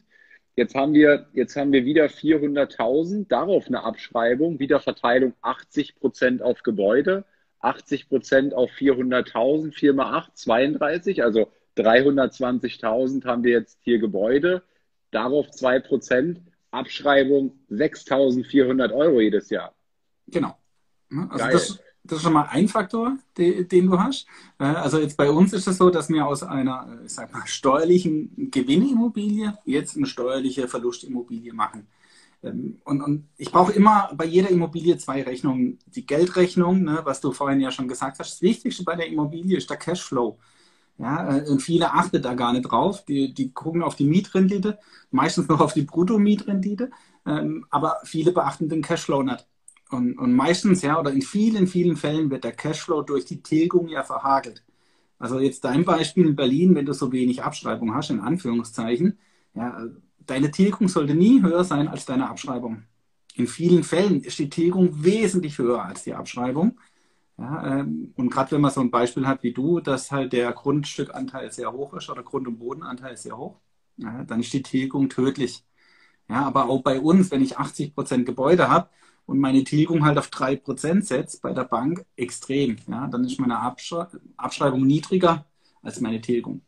Jetzt haben wir, jetzt haben wir wieder 400.000. Darauf eine Abschreibung. Wieder Verteilung 80 Prozent auf Gebäude. 80 Prozent auf 400.000. 4 mal 8, 32. Also 320.000 haben wir jetzt hier Gebäude, darauf 2%, Abschreibung 6.400 Euro jedes Jahr. Genau. Also das, das, ist schon mal ein Faktor, den, den, du hast. Äh, also jetzt bei uns ist es so, dass wir aus einer, ich sag mal, steuerlichen Gewinnimmobilie jetzt eine steuerliche Verlustimmobilie machen. Ähm, und, und ich brauche immer bei jeder Immobilie zwei Rechnungen. Die Geldrechnung, ne, was du vorhin ja schon gesagt hast, das Wichtigste bei der Immobilie ist der Cashflow. Ja, äh, und viele achten da gar nicht drauf. Die, die gucken auf die Mietrendite, meistens noch auf die Brutto-Mietrendite, ähm, aber viele beachten den Cashflow nicht. Und, und meistens, ja, oder in vielen, vielen Fällen wird der Cashflow durch die Tilgung ja verhagelt. Also jetzt dein Beispiel in Berlin, wenn du so wenig Abschreibung hast, in Anführungszeichen, ja, deine Tilgung sollte nie höher sein als deine Abschreibung. In vielen Fällen ist die Tilgung wesentlich höher als die Abschreibung. Ja, ähm, und gerade wenn man so ein Beispiel hat wie du, dass halt der Grundstückanteil sehr hoch ist oder Grund- und Bodenanteil sehr hoch, ja, dann ist die Tilgung tödlich. Ja, aber auch bei uns, wenn ich 80 Prozent Gebäude habe und meine Tilgung halt auf 3 Prozent setzt bei der Bank, extrem. Ja, dann ist meine Abschrei Abschreibung niedriger als meine Tilgung.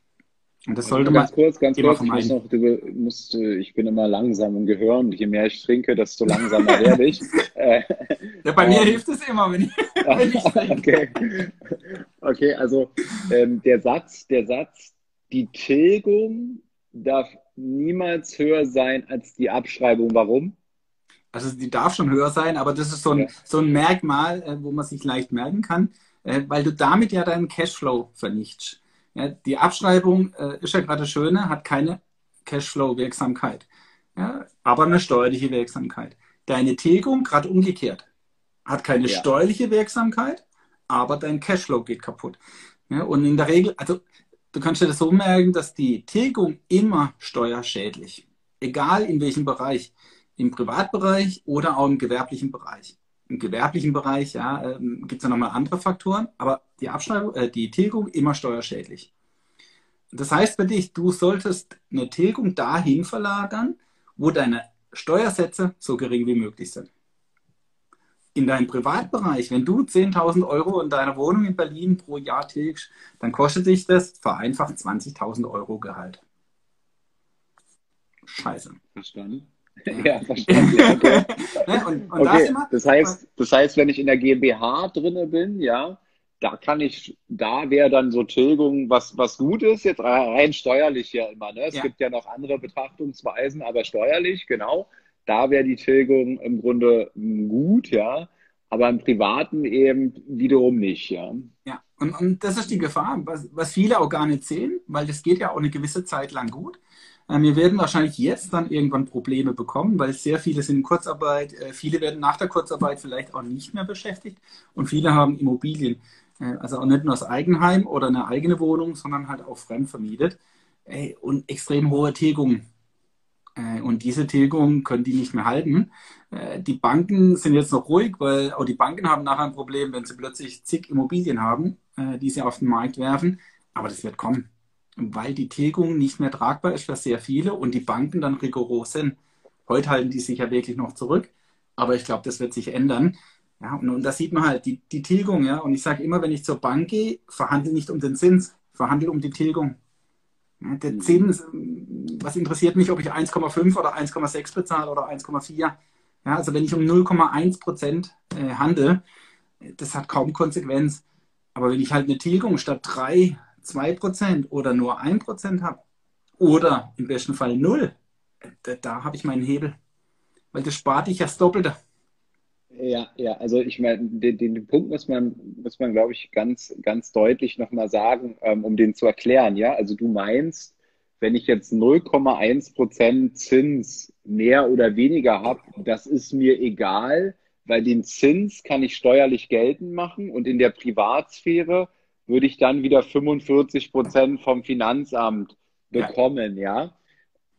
Und das sollte ganz man kurz, ganz kurz, ich, muss noch, du musst, ich bin immer langsam im Gehirn. Je mehr ich trinke, desto langsamer werde ich. Äh, ja, bei mir ähm, hilft es immer, wenn ich, wenn ich trinke. Okay, okay also ähm, der Satz, der Satz, die Tilgung darf niemals höher sein als die Abschreibung. Warum? Also die darf schon höher sein, aber das ist so ein, ja. so ein Merkmal, äh, wo man sich leicht merken kann, äh, weil du damit ja deinen Cashflow vernichtst. Ja, die Abschreibung äh, ist ja gerade Schöne, hat keine Cashflow-Wirksamkeit, ja, aber eine steuerliche Wirksamkeit. Deine Tilgung, gerade umgekehrt, hat keine ja. steuerliche Wirksamkeit, aber dein Cashflow geht kaputt. Ja, und in der Regel, also du kannst dir das so merken, dass die Tilgung immer steuerschädlich, egal in welchem Bereich, im Privatbereich oder auch im gewerblichen Bereich. Im gewerblichen Bereich ja, ähm, gibt es ja nochmal andere Faktoren, aber die Abschreibung, äh, die Tilgung immer steuerschädlich. Das heißt für dich, du solltest eine Tilgung dahin verlagern, wo deine Steuersätze so gering wie möglich sind. In deinem Privatbereich, wenn du 10.000 Euro in deiner Wohnung in Berlin pro Jahr tilgst, dann kostet dich das vereinfacht 20.000 Euro Gehalt. Scheiße. Verstanden. Ja, verstanden. Okay. Ne, und, und okay. Das, das, heißt, das heißt, wenn ich in der GmbH drinne bin, ja, da kann ich, da wäre dann so Tilgung was, was gut ist, jetzt rein steuerlich ja immer. Ne? Es ja. gibt ja noch andere Betrachtungsweisen, aber steuerlich, genau, da wäre die Tilgung im Grunde gut, ja, aber im Privaten eben wiederum nicht, ja. Ja, und, und das ist die Gefahr, was, was viele auch gar nicht sehen, weil das geht ja auch eine gewisse Zeit lang gut. Äh, wir werden wahrscheinlich jetzt dann irgendwann Probleme bekommen, weil sehr viele sind in Kurzarbeit, äh, viele werden nach der Kurzarbeit vielleicht auch nicht mehr beschäftigt und viele haben Immobilien. Äh, also auch nicht nur das Eigenheim oder eine eigene Wohnung, sondern halt auch fremdvermietet und extrem hohe Tilgungen. Und diese Tilgungen können die nicht mehr halten. Die Banken sind jetzt noch ruhig, weil auch die Banken haben nachher ein Problem, wenn sie plötzlich zig Immobilien haben, die sie auf den Markt werfen. Aber das wird kommen weil die Tilgung nicht mehr tragbar ist für sehr viele und die Banken dann rigoros sind. Heute halten die sich ja wirklich noch zurück, aber ich glaube, das wird sich ändern. Ja, und, und da sieht man halt die, die Tilgung, ja. Und ich sage immer, wenn ich zur Bank gehe, verhandle nicht um den Zins, verhandle um die Tilgung. Ja, der mhm. Zins, was interessiert mich, ob ich 1,5 oder 1,6 bezahle oder 1,4? Ja, also wenn ich um 0,1 Prozent äh, handle, das hat kaum Konsequenz. Aber wenn ich halt eine Tilgung statt 3 2% oder nur 1% habe oder im besten Fall 0, da, da habe ich meinen Hebel. Weil das spart dich ja das Doppelte. Ja, ja, also ich meine, den, den, Punkt muss man, muss man, glaube ich, ganz, ganz deutlich nochmal sagen, ähm, um den zu erklären. Ja, also du meinst, wenn ich jetzt 0,1% Zins mehr oder weniger habe, das ist mir egal, weil den Zins kann ich steuerlich geltend machen und in der Privatsphäre würde ich dann wieder 45 Prozent vom Finanzamt bekommen, ja. ja.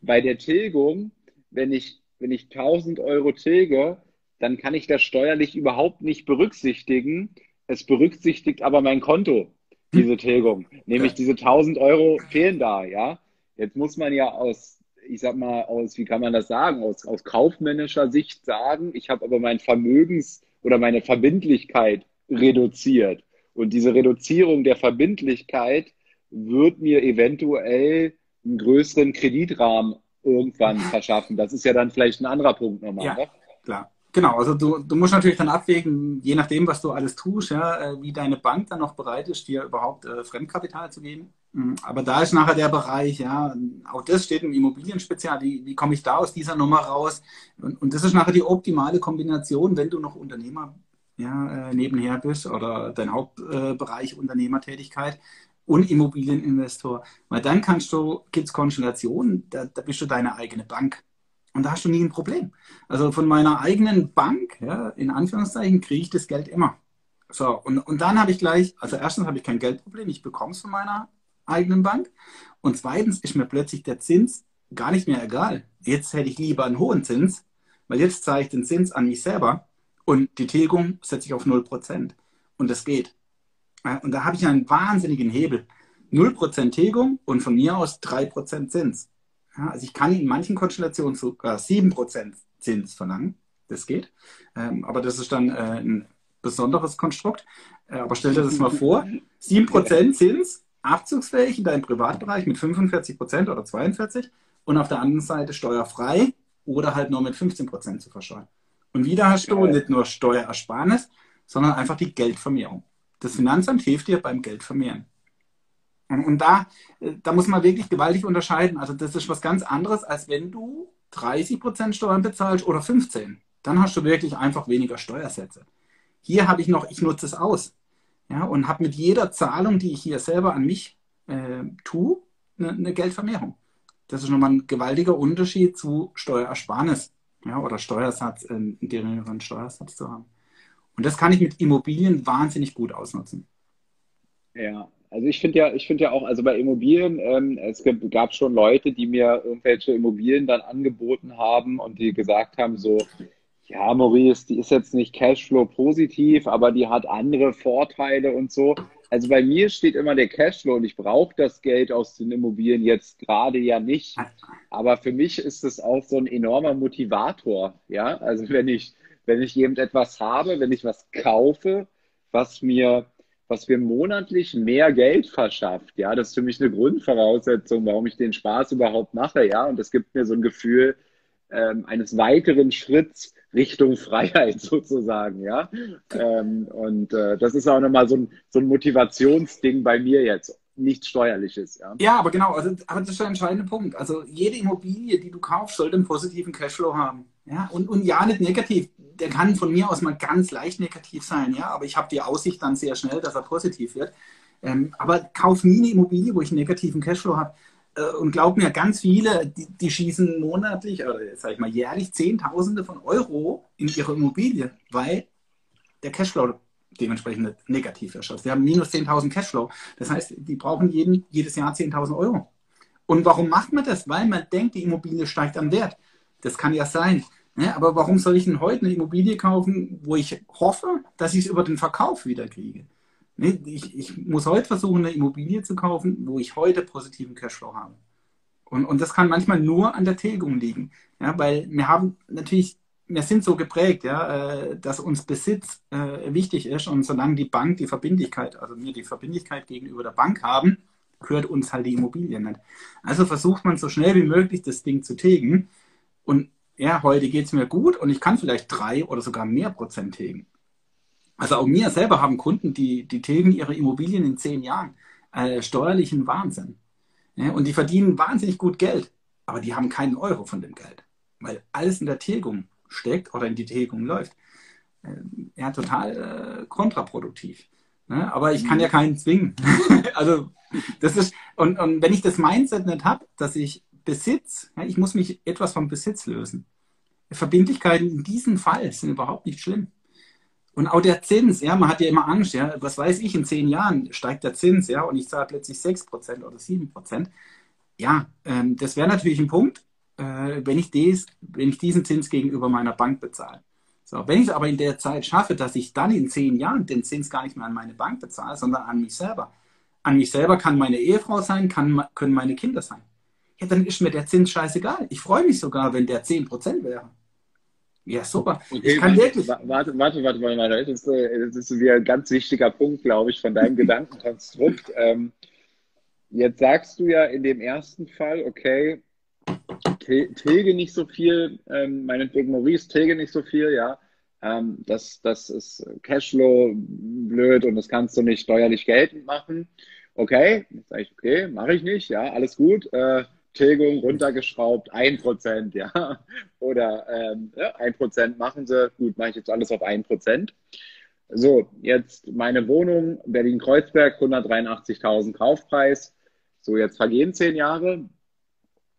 Bei der Tilgung, wenn ich, wenn ich 1000 Euro tilge, dann kann ich das steuerlich überhaupt nicht berücksichtigen. Es berücksichtigt aber mein Konto, diese Tilgung. Nämlich diese 1000 Euro fehlen da, ja. Jetzt muss man ja aus, ich sag mal, aus, wie kann man das sagen, aus, aus kaufmännischer Sicht sagen, ich habe aber mein Vermögens- oder meine Verbindlichkeit reduziert. Und diese Reduzierung der Verbindlichkeit wird mir eventuell einen größeren Kreditrahmen irgendwann verschaffen. Das ist ja dann vielleicht ein anderer Punkt nochmal. Ja, ne? klar. Genau, also du, du musst natürlich dann abwägen, je nachdem, was du alles tust, ja, äh, wie deine Bank dann noch bereit ist, dir überhaupt äh, Fremdkapital zu geben. Mhm. Aber da ist nachher der Bereich, ja, auch das steht im Immobilienspezial, wie, wie komme ich da aus dieser Nummer raus? Und, und das ist nachher die optimale Kombination, wenn du noch Unternehmer ja, äh, nebenher bist oder dein Hauptbereich äh, Unternehmertätigkeit und Immobilieninvestor. Weil dann kannst du, gibt es Konstellationen, da, da bist du deine eigene Bank. Und da hast du nie ein Problem. Also von meiner eigenen Bank, ja, in Anführungszeichen, kriege ich das Geld immer. So, und, und dann habe ich gleich, also erstens habe ich kein Geldproblem, ich bekomme es von meiner eigenen Bank. Und zweitens ist mir plötzlich der Zins gar nicht mehr egal. Jetzt hätte ich lieber einen hohen Zins, weil jetzt zahle ich den Zins an mich selber und die Tilgung setze ich auf 0%. Und das geht. Und da habe ich einen wahnsinnigen Hebel. 0% Tilgung und von mir aus 3% Zins. Ja, also ich kann in manchen Konstellationen sogar 7% Zins verlangen. Das geht. Ähm, aber das ist dann äh, ein besonderes Konstrukt. Äh, aber stell dir das mal vor. 7% Zins, abzugsfähig in deinem Privatbereich mit 45% oder 42% und auf der anderen Seite steuerfrei oder halt nur mit 15% zu versteuern. Und wieder hast du nicht nur Steuerersparnis, sondern einfach die Geldvermehrung. Das Finanzamt hilft dir beim Geldvermehren. Und, und da, äh, da muss man wirklich gewaltig unterscheiden. Also das ist was ganz anderes, als wenn du 30% Steuern bezahlst oder 15. Dann hast du wirklich einfach weniger Steuersätze. Hier habe ich noch, ich nutze es aus. Ja, und habe mit jeder Zahlung, die ich hier selber an mich äh, tue, eine, eine Geldvermehrung. Das ist nochmal ein gewaltiger Unterschied zu Steuerersparnis ja, oder Steuersatz, äh, einen geringeren Steuersatz zu haben. Und das kann ich mit Immobilien wahnsinnig gut ausnutzen. Ja, also ich finde ja, ich finde ja auch, also bei Immobilien, ähm, es gab schon Leute, die mir irgendwelche Immobilien dann angeboten haben und die gesagt haben, so, ja, Maurice, die ist jetzt nicht Cashflow positiv, aber die hat andere Vorteile und so. Also bei mir steht immer der Cashflow und ich brauche das Geld aus den Immobilien jetzt gerade ja nicht. Aber für mich ist es auch so ein enormer Motivator. Ja, also wenn ich, wenn ich eben etwas habe, wenn ich was kaufe, was mir, was mir monatlich mehr Geld verschafft, ja, das ist für mich eine Grundvoraussetzung, warum ich den Spaß überhaupt mache, ja. Und das gibt mir so ein Gefühl ähm, eines weiteren Schritts Richtung Freiheit sozusagen, ja. Ähm, und äh, das ist auch nochmal so ein, so ein Motivationsding bei mir jetzt. Nichts Steuerliches, ja. Ja, aber genau, also, aber das ist der entscheidende Punkt. Also jede Immobilie, die du kaufst, sollte einen positiven Cashflow haben. Ja, und, und ja, nicht negativ. Der kann von mir aus mal ganz leicht negativ sein, ja, aber ich habe die Aussicht dann sehr schnell, dass er positiv wird. Ähm, aber kauf nie eine Immobilie, wo ich einen negativen Cashflow habe. Äh, und glaub mir, ganz viele, die, die schießen monatlich oder sag ich mal jährlich Zehntausende von Euro in ihre Immobilie, weil der Cashflow dementsprechend negativ. Also die haben minus 10.000 Cashflow. Das heißt, die brauchen jeden, jedes Jahr 10.000 Euro. Und warum macht man das? Weil man denkt, die Immobilie steigt an Wert. Das kann ja sein. Ne? Aber warum soll ich denn heute eine Immobilie kaufen, wo ich hoffe, dass ich es über den Verkauf wieder kriege? Nee, ich, ich muss heute versuchen, eine Immobilie zu kaufen, wo ich heute positiven Cashflow habe. Und, und das kann manchmal nur an der Tilgung liegen. Ja, weil wir haben natürlich, wir sind so geprägt, ja, äh, dass uns Besitz äh, wichtig ist. Und solange die Bank die Verbindlichkeit, also wir die Verbindlichkeit gegenüber der Bank haben, gehört uns halt die Immobilie nicht. Also versucht man so schnell wie möglich das Ding zu tilgen. Und ja, heute geht es mir gut und ich kann vielleicht drei oder sogar mehr Prozent tilgen. Also auch mir selber haben Kunden, die, die tilgen ihre Immobilien in zehn Jahren. Äh, steuerlichen Wahnsinn. Ja, und die verdienen wahnsinnig gut Geld, aber die haben keinen Euro von dem Geld, weil alles in der Tilgung steckt oder in die Tilgung läuft. Äh, ja, total äh, kontraproduktiv. Ne? Aber ich kann ja keinen zwingen. also das ist, und, und wenn ich das Mindset nicht habe, dass ich Besitz, ja, ich muss mich etwas vom Besitz lösen. Verbindlichkeiten in diesem Fall sind überhaupt nicht schlimm. Und auch der Zins, ja, man hat ja immer Angst, ja, was weiß ich, in zehn Jahren steigt der Zins, ja, und ich zahle plötzlich 6% oder 7%. Ja, ähm, das wäre natürlich ein Punkt, äh, wenn, ich des, wenn ich diesen Zins gegenüber meiner Bank bezahle. So, wenn ich es aber in der Zeit schaffe, dass ich dann in zehn Jahren den Zins gar nicht mehr an meine Bank bezahle, sondern an mich selber. An mich selber kann meine Ehefrau sein, kann, können meine Kinder sein. Ja, dann ist mir der Zins scheißegal. Ich freue mich sogar, wenn der 10% wäre. Ja, super. Okay, ich kann wirklich. Warte, warte, warte, warte. Das ist, äh, das ist wieder ein ganz wichtiger Punkt, glaube ich, von deinem Gedankenkonstrukt. Ähm, jetzt sagst du ja in dem ersten Fall, okay, tilge nicht so viel, ähm, meinetwegen Maurice, tilge nicht so viel, ja. Ähm, das, das ist Cashflow blöd und das kannst du nicht steuerlich geltend machen. Okay, jetzt sage ich, okay, mache ich nicht, ja, alles gut. Äh, Tilgung runtergeschraubt, ein Prozent, ja. Oder ähm, ein Prozent machen sie, gut, mache ich jetzt alles auf ein Prozent. So, jetzt meine Wohnung, Berlin-Kreuzberg, 183.000 Kaufpreis. So, jetzt vergehen zehn Jahre.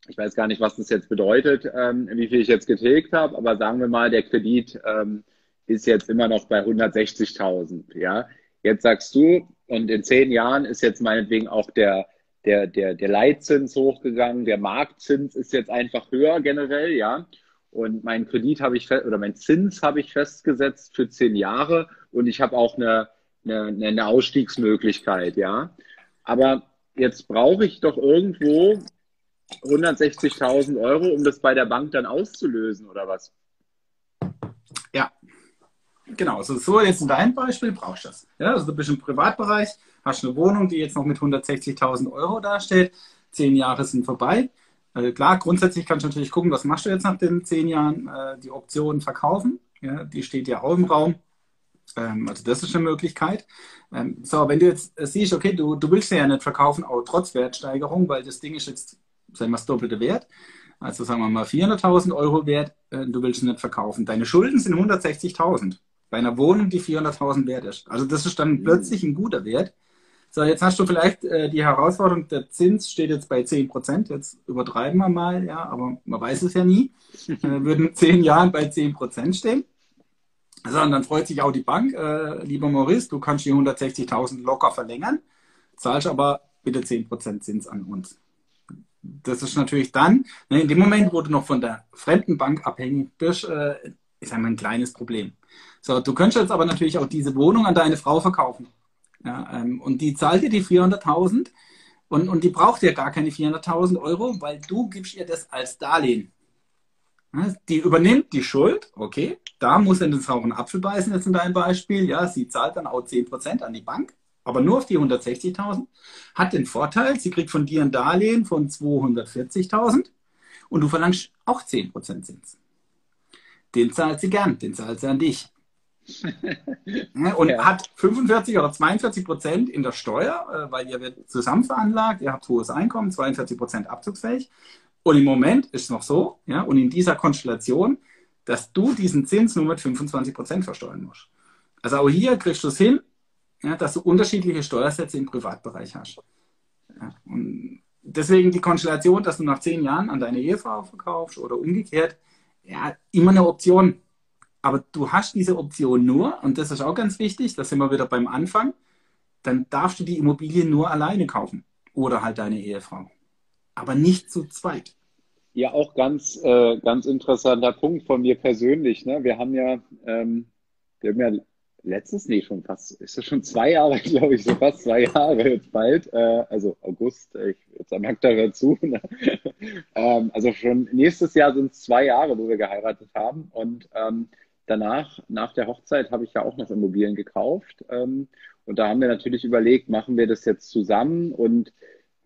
Ich weiß gar nicht, was das jetzt bedeutet, ähm, wie viel ich jetzt getilgt habe, aber sagen wir mal, der Kredit ähm, ist jetzt immer noch bei 160.000, ja. Jetzt sagst du, und in zehn Jahren ist jetzt meinetwegen auch der der, der, der Leitzins hochgegangen, der Marktzins ist jetzt einfach höher generell, ja. Und mein Kredit habe ich oder mein Zins habe ich festgesetzt für zehn Jahre und ich habe auch eine, eine, eine Ausstiegsmöglichkeit, ja. Aber jetzt brauche ich doch irgendwo 160.000 Euro, um das bei der Bank dann auszulösen, oder was? Genau. Also so jetzt in deinem Beispiel brauchst du das. Ja, also du bist im Privatbereich, hast eine Wohnung, die jetzt noch mit 160.000 Euro dasteht, zehn Jahre sind vorbei. Äh, klar, grundsätzlich kannst du natürlich gucken, was machst du jetzt nach den zehn Jahren, äh, die Option verkaufen. Ja, die steht ja auch im Raum. Ähm, also das ist eine Möglichkeit. Ähm, so, wenn du jetzt äh, siehst, okay, du, du willst ja nicht verkaufen, auch trotz Wertsteigerung, weil das Ding ist jetzt, sagen wir das doppelte Wert. Also sagen wir mal 400.000 Euro wert, du willst nicht verkaufen. Deine Schulden sind 160.000 bei einer Wohnung, die 400.000 wert ist. Also das ist dann mhm. plötzlich ein guter Wert. So, jetzt hast du vielleicht äh, die Herausforderung, der Zins steht jetzt bei 10 Prozent. Jetzt übertreiben wir mal, ja, aber man weiß es ja nie. Äh, würden in zehn Jahren bei 10 Prozent stehen. So, und dann freut sich auch die Bank, äh, lieber Maurice, du kannst die 160.000 locker verlängern, zahlst aber bitte 10 Prozent Zins an uns. Das ist natürlich dann, ne, in dem Moment, wo du noch von der fremden Bank abhängig bist, äh, ist einmal ein kleines Problem. So, du könntest jetzt aber natürlich auch diese Wohnung an deine Frau verkaufen. Ja, ähm, und die zahlt dir die 400.000 und, und die braucht ja gar keine 400.000 Euro, weil du gibst ihr das als Darlehen. Ja, die übernimmt die Schuld, okay, da muss er den sauren Apfel beißen, jetzt in deinem Beispiel. Ja, sie zahlt dann auch 10% an die Bank, aber nur auf die 160.000. Hat den Vorteil, sie kriegt von dir ein Darlehen von 240.000 und du verlangst auch 10% Zins. Den zahlt sie gern, den zahlt sie an dich. und ja. hat 45 oder 42 Prozent in der Steuer, äh, weil ihr wird zusammen veranlagt, ihr habt hohes Einkommen, 42 Prozent abzugsfähig. Und im Moment ist es noch so, ja, und in dieser Konstellation, dass du diesen Zins nur mit 25 Prozent versteuern musst. Also auch hier kriegst du es hin, ja, dass du unterschiedliche Steuersätze im Privatbereich hast. Ja, und deswegen die Konstellation, dass du nach zehn Jahren an deine Ehefrau verkaufst oder umgekehrt, ja, immer eine Option. Aber du hast diese Option nur, und das ist auch ganz wichtig, da sind wir wieder beim Anfang, dann darfst du die Immobilie nur alleine kaufen oder halt deine Ehefrau. Aber nicht zu zweit. Ja, auch ganz, äh, ganz interessanter Punkt von mir persönlich. Ne? Wir haben ja, ähm, wir haben ja letztes, nee, schon fast, ist das schon zwei Jahre, glaube ich, so fast zwei Jahre jetzt bald, äh, also August, ich, jetzt merkt da dazu. Ne? ähm, also schon nächstes Jahr sind es zwei Jahre, wo wir geheiratet haben und ähm, danach, nach der Hochzeit, habe ich ja auch noch Immobilien gekauft ähm, und da haben wir natürlich überlegt, machen wir das jetzt zusammen und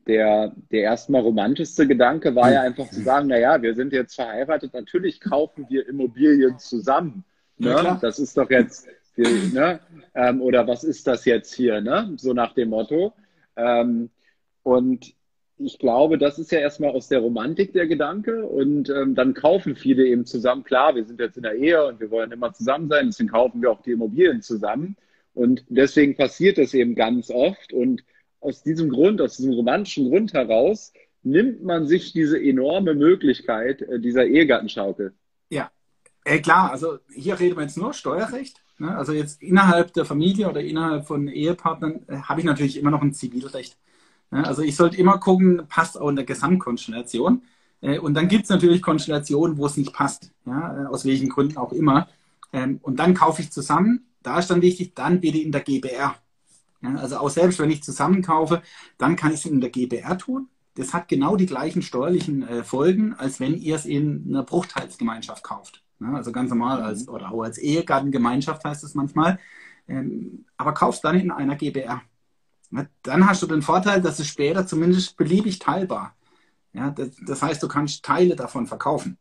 der, der erstmal romantischste Gedanke war ja einfach zu sagen, na ja, wir sind jetzt verheiratet, natürlich kaufen wir Immobilien zusammen. Ne? Ja, das ist doch jetzt wir, ne? Ähm, oder was ist das jetzt hier, ne? So nach dem Motto. Ähm, und ich glaube, das ist ja erstmal aus der Romantik der Gedanke und ähm, dann kaufen viele eben zusammen. Klar, wir sind jetzt in der Ehe und wir wollen immer zusammen sein, deswegen kaufen wir auch die Immobilien zusammen. Und deswegen passiert das eben ganz oft. Und aus diesem Grund, aus diesem romantischen Grund heraus, nimmt man sich diese enorme Möglichkeit äh, dieser Ehegattenschaukel. Ja, äh, klar, also hier reden wir jetzt nur Steuerrecht. Ne? Also jetzt innerhalb der Familie oder innerhalb von Ehepartnern äh, habe ich natürlich immer noch ein Zivilrecht. Ne? Also ich sollte immer gucken, passt auch in der Gesamtkonstellation. Äh, und dann gibt es natürlich Konstellationen, wo es nicht passt, ja? Äh, aus welchen Gründen auch immer. Ähm, und dann kaufe ich zusammen. Da ist dann wichtig, dann bitte in der GBR. Ja? Also auch selbst wenn ich zusammen kaufe, dann kann ich es in der GBR tun. Das hat genau die gleichen steuerlichen äh, Folgen, als wenn ihr es in einer Bruchteilsgemeinschaft kauft. Ja, also ganz normal als, oder auch als Ehegattengemeinschaft heißt es manchmal. Ähm, aber kaufst dann in einer GBR. Ja, dann hast du den Vorteil, dass es später zumindest beliebig teilbar. Ja, das, heißt, du kannst Teile davon verkaufen.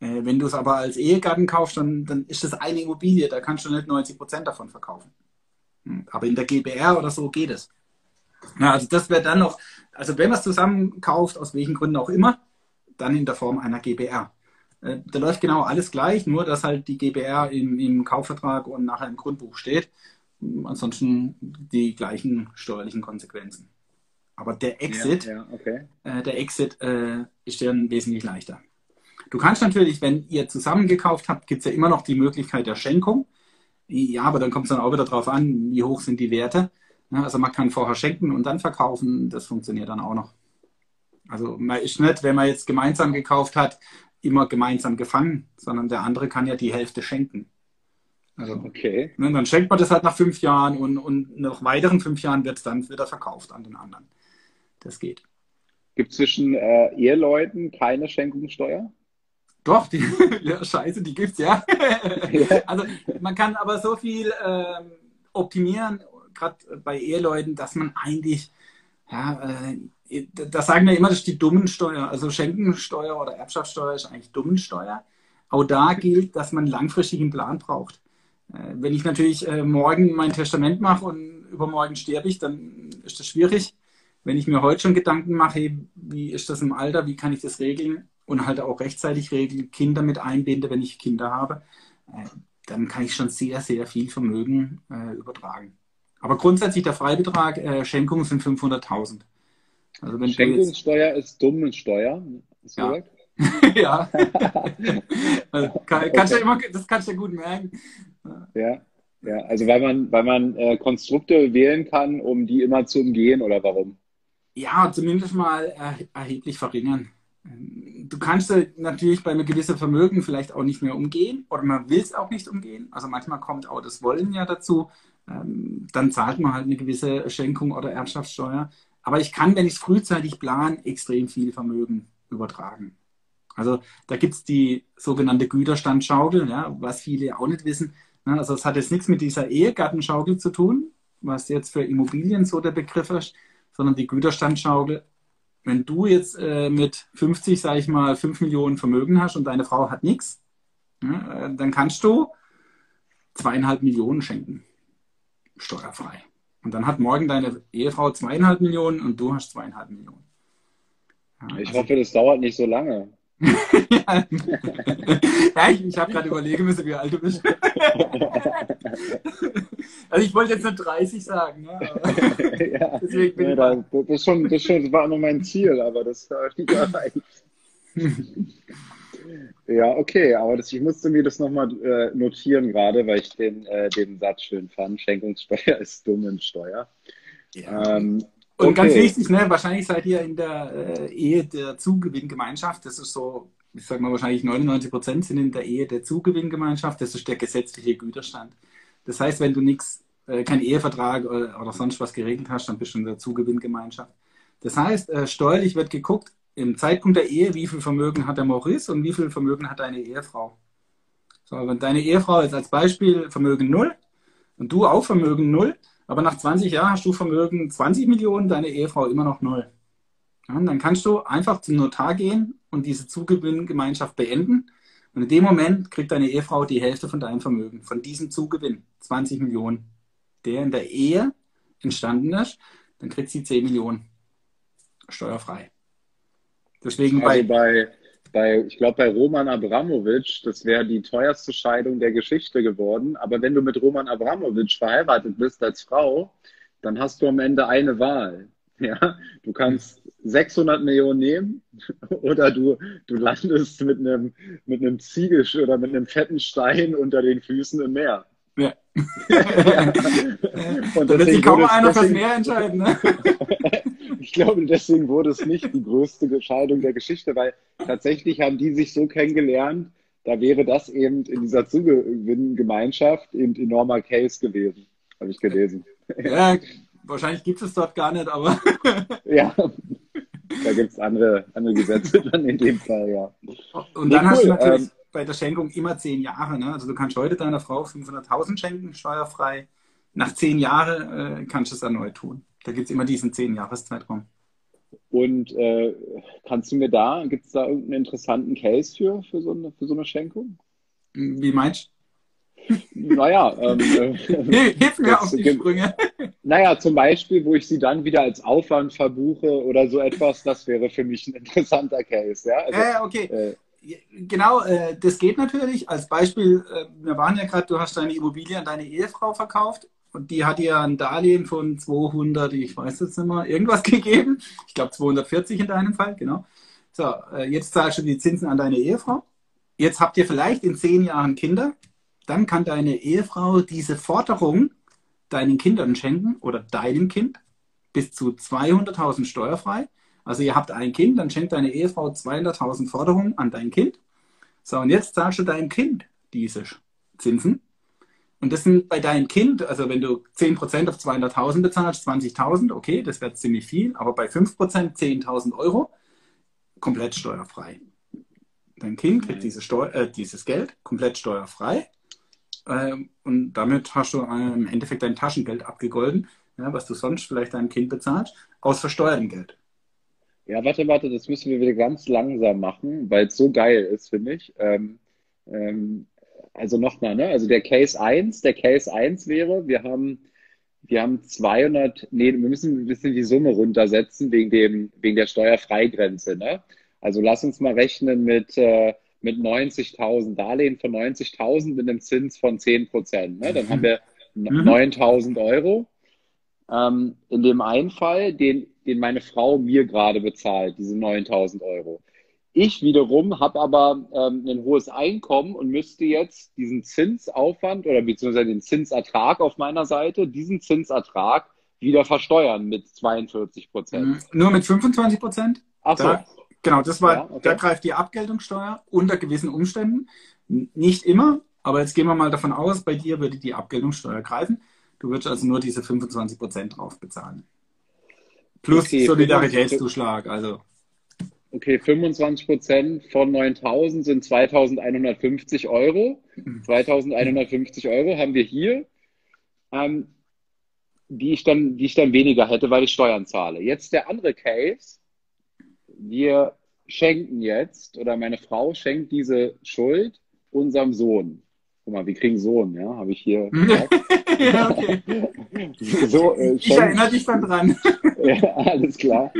Äh, wenn du es aber als Ehegatten kaufst, dann, dann ist das eine Immobilie, da kannst du nicht 90 Prozent davon verkaufen. Hm, aber in der GBR oder so geht es. Ja, also das wäre dann noch, also wenn man es zusammen kauft, aus welchen Gründen auch immer, dann in der Form einer GBR. Äh, da läuft genau alles gleich, nur dass halt die GBR im, im Kaufvertrag und nachher im Grundbuch steht. Ansonsten die gleichen steuerlichen Konsequenzen. Aber der Exit, ja, ja, okay. äh, der Exit äh, ist dann wesentlich leichter. Du kannst natürlich, wenn ihr zusammen gekauft habt, gibt es ja immer noch die Möglichkeit der Schenkung. Ja, aber dann kommt es dann auch wieder darauf an, wie hoch sind die Werte. Ja, also man kann vorher schenken und dann verkaufen. Das funktioniert dann auch noch. Also man ist nicht, wenn man jetzt gemeinsam gekauft hat, immer gemeinsam gefangen, sondern der andere kann ja die Hälfte schenken. Also, okay. Ne, dann schenkt man das halt nach fünf Jahren und, und nach weiteren fünf Jahren wird es dann wieder verkauft an den anderen. Das geht. Gibt es zwischen äh, Eheleuten keine Schenkungssteuer? Doch, die, ja, scheiße, die gibt's ja. also man kann aber so viel ähm, optimieren, gerade bei Eheleuten, dass man eigentlich ja, äh, das sagen wir immer, das ist die Dummensteuer. Also Schenkensteuer oder Erbschaftssteuer ist eigentlich Dummensteuer. Auch da gilt, dass man langfristig einen Plan braucht. Äh, wenn ich natürlich äh, morgen mein Testament mache und übermorgen sterbe ich, dann ist das schwierig. Wenn ich mir heute schon Gedanken mache, wie ist das im Alter, wie kann ich das regeln und halt auch rechtzeitig regeln, Kinder mit einbinde, wenn ich Kinder habe, äh, dann kann ich schon sehr, sehr viel Vermögen übertragen. Aber grundsätzlich der Freibetrag, Schenkungen sind 500.000. Also wenn Schenkungssteuer jetzt... ist Dummensteuer. Ist ja. ja. also kann, kannst okay. immer, das kannst du ja gut merken. Ja. Ja, also weil man, weil man äh, Konstrukte wählen kann, um die immer zu umgehen oder warum? Ja, zumindest mal er, erheblich verringern. Du kannst natürlich bei einem gewissen Vermögen vielleicht auch nicht mehr umgehen oder man will es auch nicht umgehen. Also manchmal kommt auch das Wollen ja dazu. Ähm, dann zahlt man halt eine gewisse Schenkung oder Erbschaftssteuer. Aber ich kann, wenn ich es frühzeitig plane, extrem viel Vermögen übertragen. Also da gibt es die sogenannte Güterstandschaukel, ja, was viele auch nicht wissen. Ne? Also es hat jetzt nichts mit dieser Ehegattenschaukel zu tun, was jetzt für Immobilien so der Begriff ist, sondern die Güterstandschaukel. Wenn du jetzt äh, mit 50, sage ich mal, 5 Millionen Vermögen hast und deine Frau hat nichts, ja, äh, dann kannst du zweieinhalb Millionen schenken. Steuerfrei. Und dann hat morgen deine Ehefrau zweieinhalb Millionen und du hast zweieinhalb Millionen. Ja, ich also, hoffe, das dauert nicht so lange. ja, ich, ich habe gerade überlegen müssen, wie alt du bist. also ich wollte jetzt nur 30 sagen. Ne? ja, deswegen bin nee, da, das, ist schon, das, schon, das war noch mein Ziel, aber das war nicht erreicht. Ja, okay, aber das, ich musste mir das nochmal äh, notieren gerade, weil ich den, äh, den Satz schön fand. Schenkungssteuer ist Dummensteuer. Ja. Ähm, und okay. ganz wichtig, ne, wahrscheinlich seid ihr in der äh, Ehe der Zugewinngemeinschaft. Das ist so, ich sag mal, wahrscheinlich 99 Prozent sind in der Ehe der Zugewinngemeinschaft. Das ist der gesetzliche Güterstand. Das heißt, wenn du nichts, äh, keinen Ehevertrag oder, oder, sonst was geregelt hast, dann bist du in der Zugewinngemeinschaft. Das heißt, äh, steuerlich wird geguckt, im Zeitpunkt der Ehe, wie viel Vermögen hat der Maurice und wie viel Vermögen hat deine Ehefrau. So, wenn deine Ehefrau jetzt als Beispiel Vermögen null und du auch Vermögen null, aber nach 20 Jahren hast du Vermögen 20 Millionen, deine Ehefrau immer noch null. Ja, dann kannst du einfach zum Notar gehen und diese Zugewinngemeinschaft beenden. Und in dem Moment kriegt deine Ehefrau die Hälfte von deinem Vermögen, von diesem Zugewinn, 20 Millionen, der in der Ehe entstanden ist. Dann kriegt sie 10 Millionen steuerfrei. Deswegen also bei, bei, ich glaube, bei Roman Abramowitsch, das wäre die teuerste Scheidung der Geschichte geworden. Aber wenn du mit Roman Abramowitsch verheiratet bist als Frau, dann hast du am Ende eine Wahl. Ja, du kannst 600 Millionen nehmen oder du, du landest mit einem, mit einem Ziegel oder mit einem fetten Stein unter den Füßen im Meer. Ja. ja. Und da wird sich kaum einer fürs Meer entscheiden. Ne? ich glaube, deswegen wurde es nicht die größte Entscheidung der Geschichte, weil tatsächlich haben die sich so kennengelernt, da wäre das eben in dieser Zugewinngemeinschaft eben enormer Case gewesen, habe ich gelesen. Ja, wahrscheinlich gibt es dort gar nicht, aber. ja, da gibt es andere, andere Gesetze dann in dem Fall, ja. Und dann nee, hast du natürlich ähm, bei der Schenkung immer zehn Jahre. Ne? Also du kannst heute deiner Frau 500.000 schenken, steuerfrei. Nach zehn Jahren äh, kannst du es erneut tun. Da gibt es immer diesen zehn Jahreszeitraum. Und äh, kannst du mir da, gibt es da irgendeinen interessanten Case für, für, so eine, für so eine Schenkung? Wie meinst du? Naja, ähm, äh, hilf mir auf die Sprünge. Naja, zum Beispiel, wo ich sie dann wieder als Aufwand verbuche oder so etwas, das wäre für mich ein interessanter Case. Ja, also, äh, okay. Äh, genau, äh, das geht natürlich. Als Beispiel, äh, wir waren ja gerade, du hast deine Immobilie an deine Ehefrau verkauft und die hat dir ein Darlehen von 200, ich weiß jetzt nicht mehr, irgendwas gegeben. Ich glaube 240 in deinem Fall, genau. So, äh, jetzt zahlst du die Zinsen an deine Ehefrau. Jetzt habt ihr vielleicht in zehn Jahren Kinder. Dann kann deine Ehefrau diese Forderung deinen Kindern schenken oder deinem Kind bis zu 200.000 steuerfrei. Also ihr habt ein Kind, dann schenkt deine Ehefrau 200.000 Forderungen an dein Kind. So, und jetzt zahlst du deinem Kind diese Zinsen und das sind bei deinem Kind, also wenn du 10% auf 200.000 bezahlst, 20.000, okay, das wäre ziemlich viel, aber bei 5% 10.000 Euro, komplett steuerfrei. Dein Kind kriegt diese Steu äh, dieses Geld komplett steuerfrei äh, und damit hast du äh, im Endeffekt dein Taschengeld abgegolten, ja, was du sonst vielleicht deinem Kind bezahlst, aus versteuertem Geld. Ja, warte, warte, das müssen wir wieder ganz langsam machen, weil es so geil ist, finde ich. Ähm, ähm, also nochmal, ne? Also der Case 1, der Case 1 wäre, wir haben, wir haben 200, nee, wir müssen ein bisschen die Summe runtersetzen wegen dem, wegen der Steuerfreigrenze, ne? Also lass uns mal rechnen mit, äh, mit 90.000 Darlehen von 90.000 mit einem Zins von 10 Prozent, ne? Dann haben wir 9.000 mhm. Euro. Ähm, in dem einen Fall, den, den meine Frau mir gerade bezahlt, diese 9.000 Euro. Ich wiederum habe aber ähm, ein hohes Einkommen und müsste jetzt diesen Zinsaufwand oder beziehungsweise den Zinsertrag auf meiner Seite, diesen Zinsertrag wieder versteuern mit 42 Prozent. Mhm. Nur mit 25 Prozent? Ach so. Da, genau, das war, ja, okay. da greift die Abgeltungssteuer unter gewissen Umständen. Nicht immer, aber jetzt gehen wir mal davon aus, bei dir würde die Abgeltungssteuer greifen. Du würdest also nur diese 25 Prozent drauf bezahlen. Plus okay, Solidaritätszuschlag, also okay, 25 Prozent von 9000 sind 2150 Euro. 2150 mhm. Euro haben wir hier, ähm, die, ich dann, die ich dann weniger hätte, weil ich Steuern zahle. Jetzt der andere Case. Wir schenken jetzt oder meine Frau schenkt diese Schuld unserem Sohn. Guck mal, wir kriegen Sohn, ja, habe ich hier. ja, okay. so, äh, ich erinnere dich dann dran. ja, alles klar.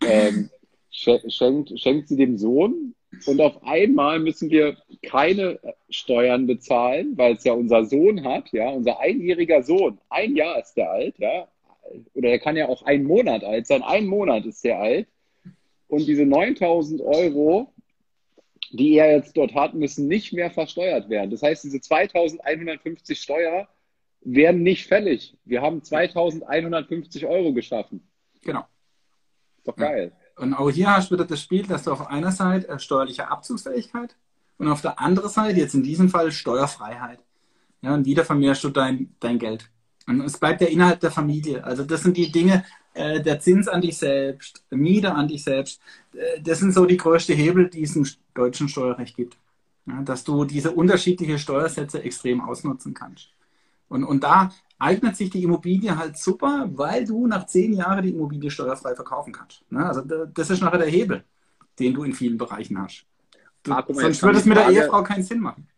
Ähm, schenkt, schenkt sie dem Sohn und auf einmal müssen wir keine Steuern bezahlen, weil es ja unser Sohn hat, ja, unser einjähriger Sohn. Ein Jahr ist der alt, ja. Oder er kann ja auch einen Monat alt sein. Ein Monat ist der alt. Und diese 9000 Euro, die er jetzt dort hat, müssen nicht mehr versteuert werden. Das heißt, diese 2150 Steuer werden nicht fällig. Wir haben 2150 Euro geschaffen. Genau. Ist doch geil. Ja. Und auch hier hast du wieder das Spiel, dass du auf einer Seite steuerliche Abzugsfähigkeit und auf der anderen Seite, jetzt in diesem Fall, Steuerfreiheit. Ja, und wieder vermehrst du dein, dein Geld. Und es bleibt ja innerhalb der Familie. Also das sind die Dinge, äh, der Zins an dich selbst, Miete an dich selbst. Äh, das sind so die größten Hebel, die es im deutschen Steuerrecht gibt. Ja, dass du diese unterschiedlichen Steuersätze extrem ausnutzen kannst. Und, und da eignet sich die Immobilie halt super, weil du nach zehn Jahren die Immobilie steuerfrei verkaufen kannst. Ne? Also das ist nachher der Hebel, den du in vielen Bereichen hast. Du, ah, mal, sonst würde es mit der Ehefrau keinen Sinn machen.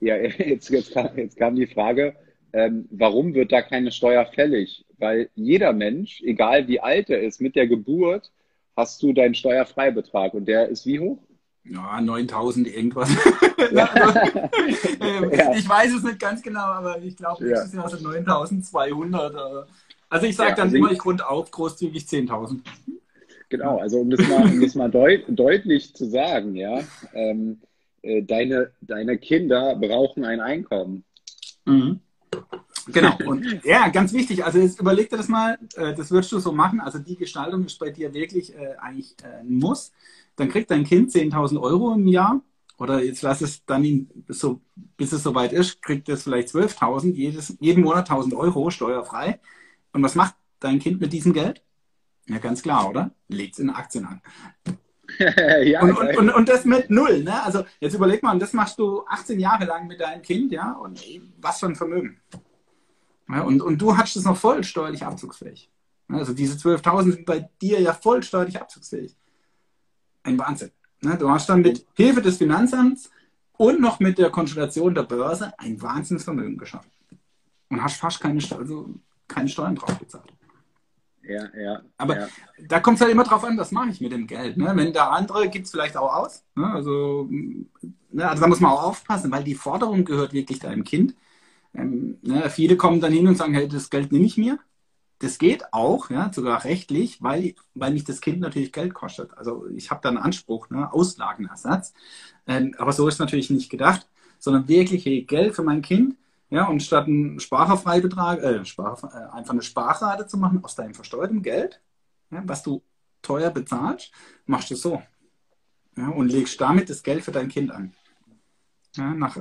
Ja, jetzt, jetzt, kam, jetzt kam die Frage, ähm, warum wird da keine Steuer fällig? Weil jeder Mensch, egal wie alt er ist, mit der Geburt hast du deinen Steuerfreibetrag und der ist wie hoch? Ja, 9000 irgendwas. Ja. ähm, ja. Ich weiß es nicht ganz genau, aber ich glaube, nächstes ja. Jahr sind 9200. Also ich sage dann also immer, ich runde auf großzügig 10.000. Genau, also um das mal, um das mal deut deutlich zu sagen, ja, ähm, äh, deine, deine Kinder brauchen ein Einkommen. Mhm. Genau, und ja, ganz wichtig, also jetzt überleg dir das mal, äh, das würdest du so machen, also die Gestaltung ist bei dir wirklich äh, eigentlich äh, ein Muss dann kriegt dein Kind 10.000 Euro im Jahr oder jetzt lass es dann ihn so, bis es soweit ist, kriegt es vielleicht 12.000, jeden Monat 1.000 Euro steuerfrei. Und was macht dein Kind mit diesem Geld? Ja, ganz klar, oder? Legt es in Aktien an. ja, und, und, und, und, das mit null, ne? Also jetzt überleg mal, und das machst du 18 Jahre lang mit deinem Kind, ja? Und was für ein Vermögen. Ja, und, und du hast es noch voll steuerlich abzugsfähig. Also diese 12.000 sind bei dir ja voll steuerlich abzugsfähig ein Wahnsinn. Ne? Du hast dann mit Hilfe des Finanzamts und noch mit der Konstellation der Börse ein Wahnsinnsvermögen geschaffen. Und hast fast keine, also keine Steuern drauf gezahlt. Ja, ja. Aber ja. da kommt es halt immer drauf an, was mache ich mit dem Geld. Ne? Wenn der andere gibt es vielleicht auch aus. Ne? Also, ne? also da muss man auch aufpassen, weil die Forderung gehört wirklich deinem Kind. Ähm, ne? Viele kommen dann hin und sagen, hey, das Geld nehme ich mir. Das geht auch, ja, sogar rechtlich, weil, weil mich das Kind natürlich Geld kostet. Also ich habe da einen Anspruch, ne, Auslagenersatz. Ähm, aber so ist natürlich nicht gedacht, sondern wirklich hey, Geld für mein Kind. Ja, und statt einen Sparerfreibetrag, äh, Spar, äh, einfach eine Sparrate zu machen aus deinem versteuerten Geld, ja, was du teuer bezahlst, machst du so. Ja, und legst damit das Geld für dein Kind an. Ja, nach,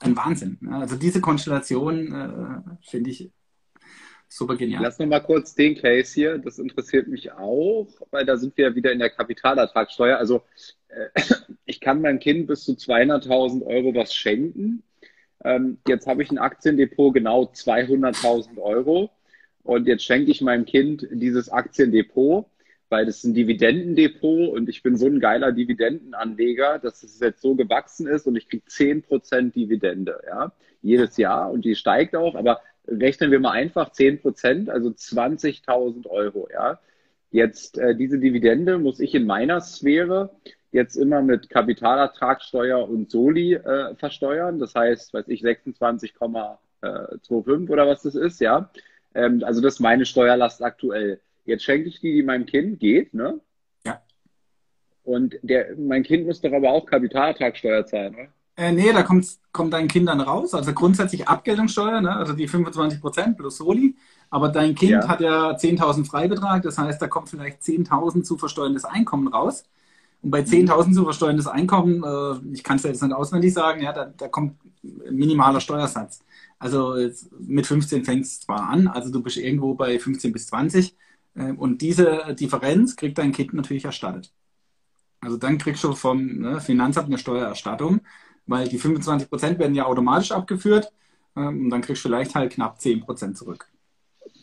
ein Wahnsinn. Ja, also diese Konstellation äh, finde ich Super genial. Lass noch mal kurz den Case hier. Das interessiert mich auch, weil da sind wir ja wieder in der Kapitalertragssteuer. Also äh, ich kann meinem Kind bis zu 200.000 Euro was schenken. Ähm, jetzt habe ich ein Aktiendepot genau 200.000 Euro und jetzt schenke ich meinem Kind dieses Aktiendepot, weil das ist ein Dividendendepot und ich bin so ein geiler Dividendenanleger, dass es jetzt so gewachsen ist und ich kriege 10% Dividende, ja, jedes Jahr und die steigt auch, aber rechnen wir mal einfach 10 Prozent, also 20.000 Euro. Ja. Jetzt äh, diese Dividende muss ich in meiner Sphäre jetzt immer mit Kapitalertragssteuer und Soli äh, versteuern. Das heißt, weiß ich, 26,25 oder was das ist, ja. Ähm, also das ist meine Steuerlast aktuell. Jetzt schenke ich die, die meinem Kind geht, ne? Ja. Und der, mein Kind muss doch aber auch Kapitalertragssteuer zahlen, oder? Äh, nee, da kommt, kommt dein Kind dann raus. Also grundsätzlich Abgeltungssteuer, ne? also die 25 Prozent plus Soli. Aber dein Kind ja. hat ja 10.000 Freibetrag, das heißt, da kommt vielleicht 10.000 zu versteuerndes Einkommen raus. Und bei 10.000 zu versteuerndes Einkommen, äh, ich kann es jetzt nicht auswendig sagen, ja, da, da kommt minimaler Steuersatz. Also mit 15 fängt es zwar an, also du bist irgendwo bei 15 bis 20. Äh, und diese Differenz kriegt dein Kind natürlich erstattet. Also dann kriegst du vom ne, Finanzamt eine Steuererstattung weil die 25 Prozent werden ja automatisch abgeführt ähm, und dann kriegst du vielleicht halt knapp 10 Prozent zurück.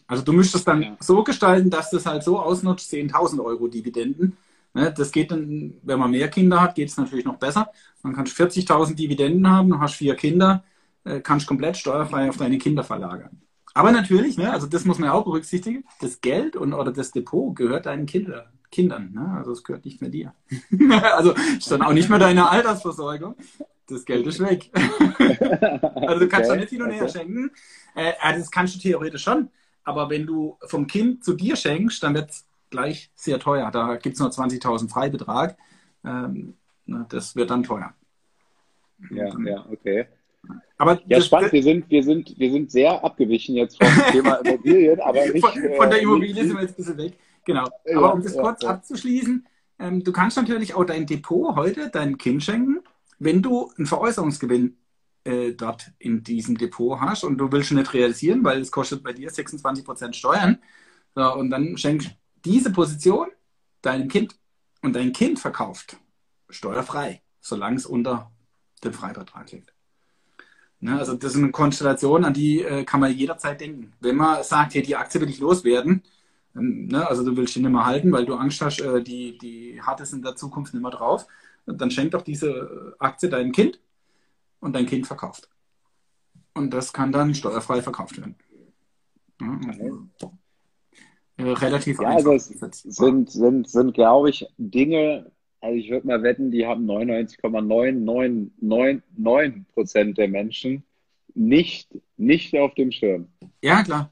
Also du müsstest dann ja. so gestalten, dass das halt so ausnutzt, 10.000 Euro Dividenden, Ne, das geht dann, wenn man mehr Kinder hat, geht es natürlich noch besser. Dann kannst du 40.000 Dividenden haben, du hast vier Kinder, äh, kannst komplett steuerfrei auf deine Kinder verlagern. Aber natürlich, ne, also das muss man auch berücksichtigen, das Geld und oder das Depot gehört deinen Kinder, Kindern. Ne? Also es gehört nicht mehr dir. also ist dann auch nicht mehr deine Altersversorgung. Das Geld ist weg. also du kannst okay. da nicht hin und her schenken. Äh, das kannst du theoretisch schon. Aber wenn du vom Kind zu dir schenkst, dann wird es gleich sehr teuer. Da gibt es nur 20.000 Freibetrag. Ähm, das wird dann teuer. Ja, ja, okay. Aber ja, spannend. Wir sind, wir, sind, wir sind sehr abgewichen jetzt vom Thema Immobilien, aber nicht, von, von, der äh, Immobilie sind wir jetzt ein bisschen weg. Genau. Ja, aber um das ja, kurz ja. abzuschließen, ähm, du kannst natürlich auch dein Depot heute deinem Kind schenken, wenn du einen Veräußerungsgewinn äh, dort in diesem Depot hast und du willst schon nicht realisieren, weil es kostet bei dir 26% Steuern. So, und dann schenkst diese Position deinem Kind und dein Kind verkauft steuerfrei, solange es unter dem Freibetrag liegt. Ne, also das ist eine Konstellation, an die äh, kann man jederzeit denken. Wenn man sagt, hey, die Aktie will ich loswerden, ähm, ne, also du willst die nicht mehr halten, weil du Angst hast, äh, die, die hat es in der Zukunft nicht mehr drauf, dann schenk doch diese Aktie deinem Kind und dein Kind verkauft. Und das kann dann steuerfrei verkauft werden. Also, relativ ja, einfach. Also es sind, sind, sind, glaube ich, Dinge, also ich würde mal wetten, die haben 99,9999 Prozent der Menschen nicht, nicht auf dem Schirm. Ja, klar.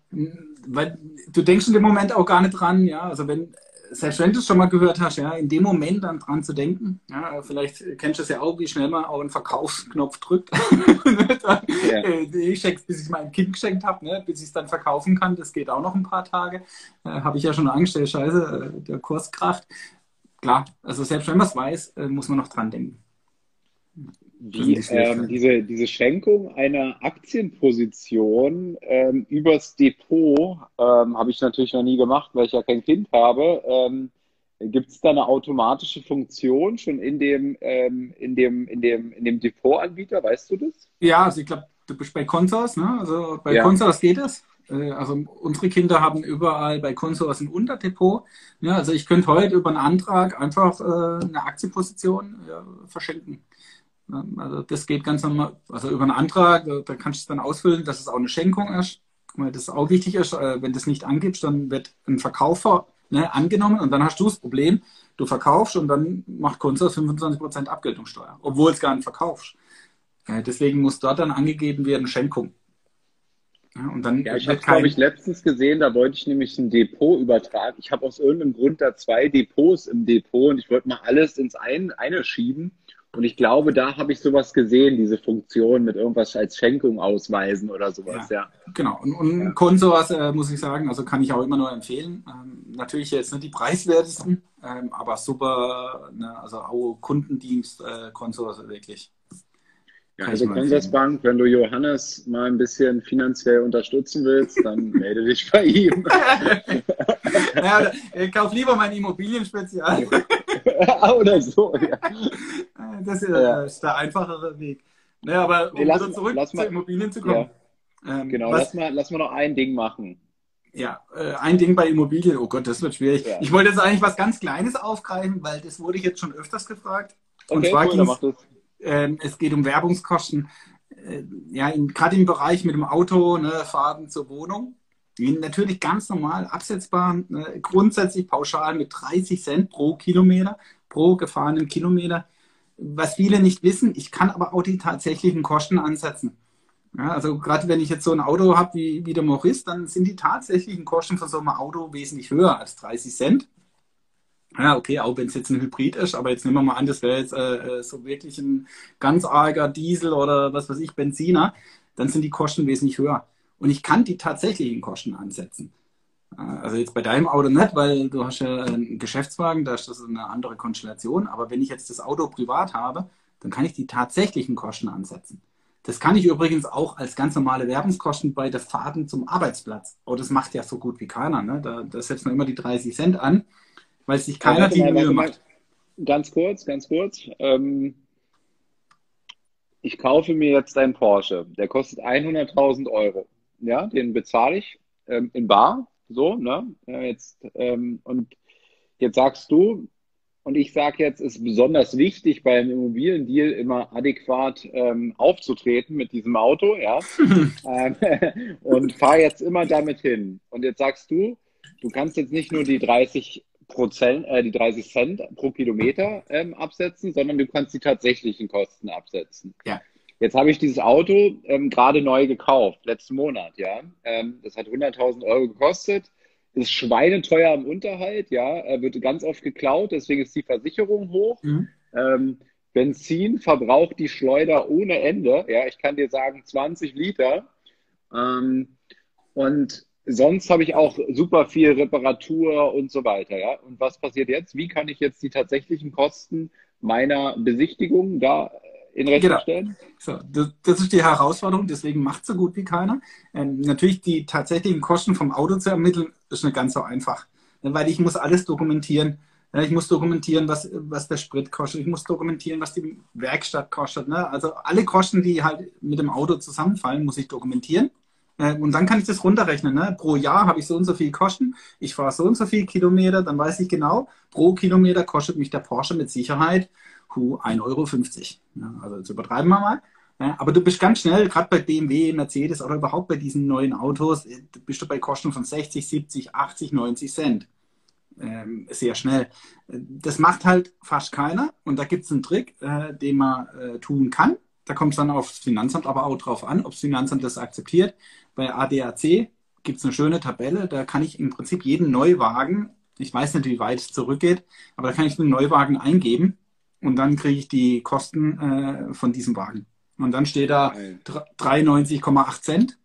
Weil du denkst in dem Moment auch gar nicht dran, ja. Also wenn, selbst wenn du es schon mal gehört hast, ja, in dem Moment dann dran zu denken, ja, vielleicht kennst du es ja auch, wie schnell man auch einen Verkaufsknopf drückt. dann, ja. äh, ich schenke bis ich meinem Kind geschenkt habe, ne, bis ich es dann verkaufen kann, das geht auch noch ein paar Tage. Äh, habe ich ja schon Angst, der Scheiße, äh, der Kurskraft. Klar, also selbst wenn man es weiß, äh, muss man noch dran denken. Die, ähm, diese, diese Schenkung einer Aktienposition ähm, übers Depot ähm, habe ich natürlich noch nie gemacht, weil ich ja kein Kind habe. Ähm, Gibt es da eine automatische Funktion schon in dem, ähm, in dem, in dem, in dem Depotanbieter? Weißt du das? Ja, also ich glaube, du bist bei Consors, ne? Also bei ja. Consors geht es. Äh, also unsere Kinder haben überall bei Consors ein Unterdepot. Ja, also ich könnte heute über einen Antrag einfach äh, eine Aktienposition ja, verschenken. Also das geht ganz normal, also über einen Antrag, da kannst du es dann ausfüllen, dass es auch eine Schenkung ist. Weil das auch wichtig ist, äh, wenn du es nicht angibst, dann wird ein Verkäufer ne, angenommen und dann hast du das Problem, du verkaufst und dann macht Kunst 25% Abgeltungssteuer, obwohl es gar nicht verkaufst. Äh, deswegen muss dort dann angegeben werden Schenkung. Ja, und dann ja, ich habe kein... glaube ich letztens gesehen, da wollte ich nämlich ein Depot übertragen. Ich habe aus irgendeinem Grund da zwei Depots im Depot und ich wollte mal alles ins ein, eine schieben. Und ich glaube, da habe ich sowas gesehen, diese Funktion mit irgendwas als Schenkung ausweisen oder sowas, ja. ja. Genau. Und, und ja. Konsoas, äh, muss ich sagen, also kann ich auch immer nur empfehlen. Ähm, natürlich jetzt nicht die preiswertesten, ähm, aber super, ne, also auch Kundendienst, äh, Konsoas wirklich. Ja, also Consorsbank, wenn du Johannes mal ein bisschen finanziell unterstützen willst, dann melde dich bei ihm. ja, ich kauf lieber mein Immobilienspezial. oder so, ja. Das ist, ja. ist der einfachere Weg. Naja, aber um nee, lass, wieder zurück zu mal, Immobilien zu kommen. Ja. Ähm, genau, was, lass, mal, lass mal noch ein Ding machen. Ja, äh, ein Ding bei Immobilien, oh Gott, das wird schwierig. Ja. Ich wollte jetzt eigentlich was ganz Kleines aufgreifen, weil das wurde ich jetzt schon öfters gefragt. Und okay, zwar cool, äh, es geht um Werbungskosten. Äh, ja, gerade im Bereich mit dem Auto, ne, Fahrten zur Wohnung. Die natürlich ganz normal absetzbar, ne, grundsätzlich pauschal mit 30 Cent pro Kilometer, pro gefahrenen Kilometer. Was viele nicht wissen, ich kann aber auch die tatsächlichen Kosten ansetzen. Ja, also gerade wenn ich jetzt so ein Auto habe wie, wie der Maurice, dann sind die tatsächlichen Kosten von so einem Auto wesentlich höher als 30 Cent. Ja, okay, auch wenn es jetzt ein Hybrid ist, aber jetzt nehmen wir mal an, das wäre jetzt äh, äh, so wirklich ein ganz arger Diesel oder was weiß ich, Benziner, dann sind die Kosten wesentlich höher. Und ich kann die tatsächlichen Kosten ansetzen. Äh, also jetzt bei deinem Auto nicht, weil du hast ja einen Geschäftswagen, da ist das eine andere Konstellation. Aber wenn ich jetzt das Auto privat habe, dann kann ich die tatsächlichen Kosten ansetzen. Das kann ich übrigens auch als ganz normale Werbungskosten bei der Fahrten zum Arbeitsplatz. Oh, das macht ja so gut wie keiner. Ne? Da, da setzt man immer die 30 Cent an weil sich keiner die Mühe macht. Ganz kurz, ganz kurz. Ähm, ich kaufe mir jetzt einen Porsche, der kostet 100.000 Euro. Ja, den bezahle ich ähm, in Bar, so, ne? Ja, jetzt, ähm, und jetzt sagst du, Und ich sage jetzt, es ist besonders wichtig, beim Immobiliendeal immer adäquat ähm, aufzutreten mit diesem Auto, ja. ähm, und fahre jetzt immer damit hin. Und jetzt sagst du, du kannst jetzt nicht nur die 30 Prozent, äh, die 30 Cent pro Kilometer ähm, absetzen, sondern du kannst die tatsächlichen Kosten absetzen. Ja. Jetzt habe ich dieses Auto ähm, gerade neu gekauft, letzten Monat, ja. Ähm, das hat 100.000 Euro gekostet ist schweineteuer im Unterhalt, ja, er wird ganz oft geklaut, deswegen ist die Versicherung hoch. Mhm. Ähm, Benzin verbraucht die Schleuder ohne Ende, ja, ich kann dir sagen 20 Liter. Ähm, und sonst habe ich auch super viel Reparatur und so weiter, ja. Und was passiert jetzt? Wie kann ich jetzt die tatsächlichen Kosten meiner Besichtigung da in Rechnung genau. stellen? So, das, das, ist die Herausforderung, deswegen macht so gut wie keiner. Ähm, natürlich die tatsächlichen Kosten vom Auto zu ermitteln, ist nicht ganz so einfach. Weil ich muss alles dokumentieren. Ich muss dokumentieren, was, was der Sprit kostet. Ich muss dokumentieren, was die Werkstatt kostet. Ne? Also alle Kosten, die halt mit dem Auto zusammenfallen, muss ich dokumentieren. Äh, und dann kann ich das runterrechnen. Ne? Pro Jahr habe ich so und so viel Kosten. Ich fahre so und so viel Kilometer. Dann weiß ich genau, pro Kilometer kostet mich der Porsche mit Sicherheit 1,50 Euro. Ja, also jetzt übertreiben wir mal. Ja, aber du bist ganz schnell, gerade bei BMW, Mercedes oder überhaupt bei diesen neuen Autos, äh, bist du bei Kosten von 60, 70, 80, 90 Cent. Ähm, sehr schnell. Das macht halt fast keiner. Und da gibt es einen Trick, äh, den man äh, tun kann. Da kommt es dann aufs Finanzamt aber auch drauf an, ob das Finanzamt das akzeptiert. Bei ADAC gibt es eine schöne Tabelle, da kann ich im Prinzip jeden Neuwagen, ich weiß nicht, wie weit es zurückgeht, aber da kann ich einen Neuwagen eingeben und dann kriege ich die Kosten äh, von diesem Wagen. Und dann steht da 93,8 Cent.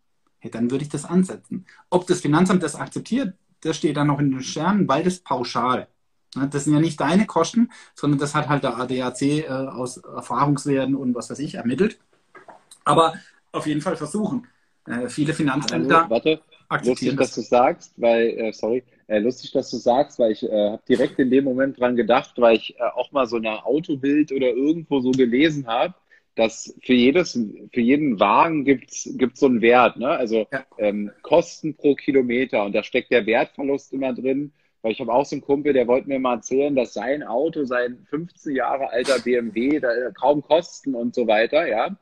Ja, dann würde ich das ansetzen. Ob das Finanzamt das akzeptiert, das steht dann noch in den Sternen, weil das pauschal. Das sind ja nicht deine Kosten, sondern das hat halt der ADAC äh, aus Erfahrungswerten und was weiß ich ermittelt. Aber auf jeden Fall versuchen. Äh, viele Finanzämter Hallo, warte, akzeptieren lustig, das. dass du sagst, weil, äh, sorry, äh, lustig, dass du sagst, weil ich äh, habe direkt in dem Moment dran gedacht, weil ich äh, auch mal so eine Autobild oder irgendwo so gelesen habe, dass für jedes, für jeden Wagen gibt es so einen Wert, ne? Also ja. ähm, Kosten pro Kilometer und da steckt der Wertverlust immer drin. Weil ich habe auch so einen Kumpel, der wollte mir mal erzählen, dass sein Auto, sein 15 Jahre alter BMW, da kaum Kosten und so weiter, ja.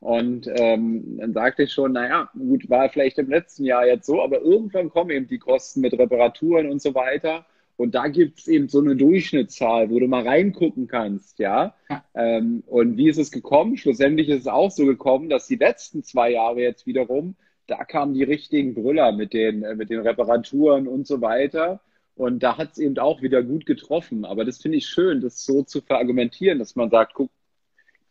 Und ähm, dann sagte ich schon, naja, gut, war vielleicht im letzten Jahr jetzt so, aber irgendwann kommen eben die Kosten mit Reparaturen und so weiter. Und da gibt es eben so eine Durchschnittszahl, wo du mal reingucken kannst, ja. ja. Ähm, und wie ist es gekommen? Schlussendlich ist es auch so gekommen, dass die letzten zwei Jahre jetzt wiederum, da kamen die richtigen Brüller mit den, äh, mit den Reparaturen und so weiter. Und da hat es eben auch wieder gut getroffen. Aber das finde ich schön, das so zu verargumentieren, dass man sagt, guck,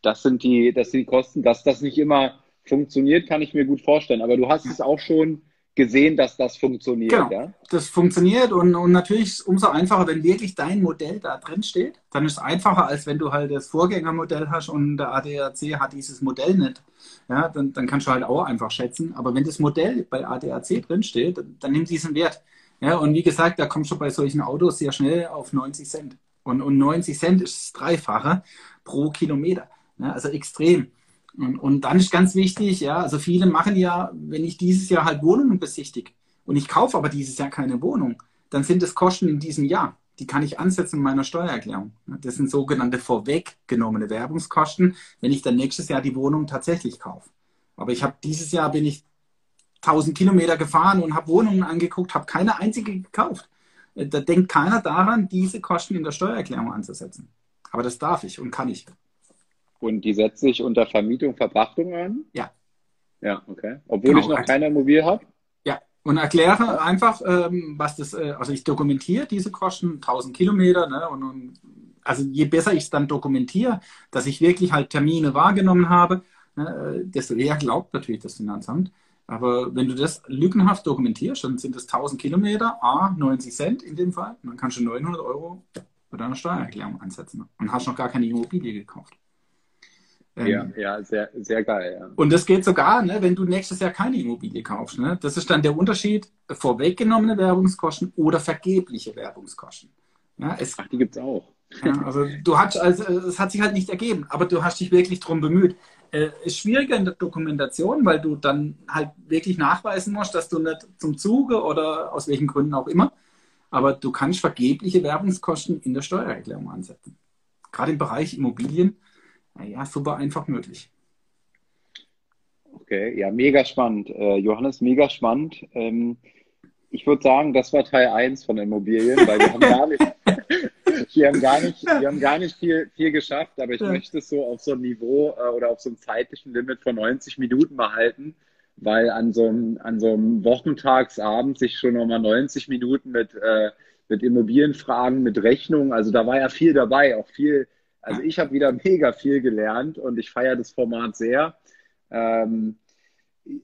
das sind die, das sind die Kosten. Dass das nicht immer funktioniert, kann ich mir gut vorstellen. Aber du hast es auch schon gesehen, dass das funktioniert. Genau, ja? das funktioniert und, und natürlich ist es umso einfacher, wenn wirklich dein Modell da drin steht. Dann ist es einfacher, als wenn du halt das Vorgängermodell hast und der ADAC hat dieses Modell nicht. Ja, dann, dann kannst du halt auch einfach schätzen. Aber wenn das Modell bei ADAC drin steht, dann, dann nimm diesen Wert. Ja, und wie gesagt, da kommst du bei solchen Autos sehr schnell auf 90 Cent. Und, und 90 Cent ist das Dreifache pro Kilometer. Ja, also extrem. Und, und dann ist ganz wichtig, ja, also viele machen ja, wenn ich dieses Jahr halt Wohnungen besichtige und ich kaufe aber dieses Jahr keine Wohnung, dann sind es Kosten in diesem Jahr. Die kann ich ansetzen in meiner Steuererklärung. Das sind sogenannte vorweggenommene Werbungskosten, wenn ich dann nächstes Jahr die Wohnung tatsächlich kaufe. Aber ich habe dieses Jahr bin ich 1000 Kilometer gefahren und habe Wohnungen angeguckt, habe keine einzige gekauft. Da denkt keiner daran, diese Kosten in der Steuererklärung anzusetzen. Aber das darf ich und kann ich. Und die setzt sich unter Vermietung, Verpachtung an? Ja. Ja, okay. Obwohl genau. ich noch keine Immobilie habe? Ja, und erkläre einfach, ähm, was das, äh, also ich dokumentiere diese Kosten, 1000 Kilometer, ne, und, und also je besser ich es dann dokumentiere, dass ich wirklich halt Termine wahrgenommen habe, ne, desto eher glaubt natürlich das Finanzamt. Aber wenn du das lückenhaft dokumentierst, dann sind das 1000 Kilometer, A, 90 Cent in dem Fall, und dann kannst du 900 Euro bei deiner Steuererklärung ansetzen und hast noch gar keine Immobilie gekauft. Ja, ähm, ja, sehr, sehr geil. Ja. Und das geht sogar, ne, wenn du nächstes Jahr keine Immobilie kaufst. Ne? Das ist dann der Unterschied, vorweggenommene Werbungskosten oder vergebliche Werbungskosten. Ja, es, Ach, die gibt es auch. Ja, also du hast, also es hat sich halt nicht ergeben, aber du hast dich wirklich darum bemüht. Äh, ist schwieriger in der Dokumentation, weil du dann halt wirklich nachweisen musst, dass du nicht zum Zuge oder aus welchen Gründen auch immer aber du kannst vergebliche Werbungskosten in der Steuererklärung ansetzen. Gerade im Bereich Immobilien, naja, super einfach möglich. Okay, ja, mega spannend. Äh, Johannes, mega spannend. Ähm, ich würde sagen, das war Teil 1 von Immobilien, weil wir haben gar nicht, wir haben gar nicht, wir haben gar nicht viel, viel geschafft, aber ich ja. möchte es so auf so ein Niveau äh, oder auf so einem zeitlichen Limit von 90 Minuten mal halten, weil an so einem, an so einem Wochentagsabend sich schon nochmal 90 Minuten mit, äh, mit Immobilienfragen, mit Rechnungen, also da war ja viel dabei, auch viel, also ich habe wieder mega viel gelernt und ich feiere das Format sehr. Ähm,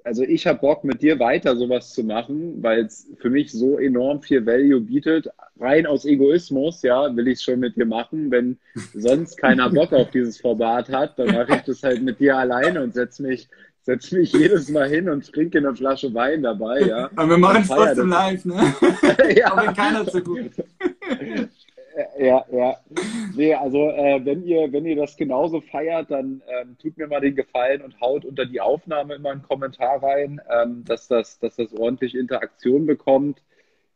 also ich habe Bock, mit dir weiter sowas zu machen, weil es für mich so enorm viel Value bietet. Rein aus Egoismus, ja, will ich es schon mit dir machen. Wenn sonst keiner Bock auf dieses Format hat, dann mache ich das halt mit dir alleine und setze mich, setz mich jedes Mal hin und trinke eine Flasche Wein dabei, ja. Aber wir machen es trotzdem live, ne? ja. Auch wenn keiner zu gut. Ja, ja. Nee, also äh, wenn ihr, wenn ihr das genauso feiert, dann ähm, tut mir mal den Gefallen und haut unter die Aufnahme immer einen Kommentar rein, ähm, dass, das, dass das ordentlich Interaktion bekommt.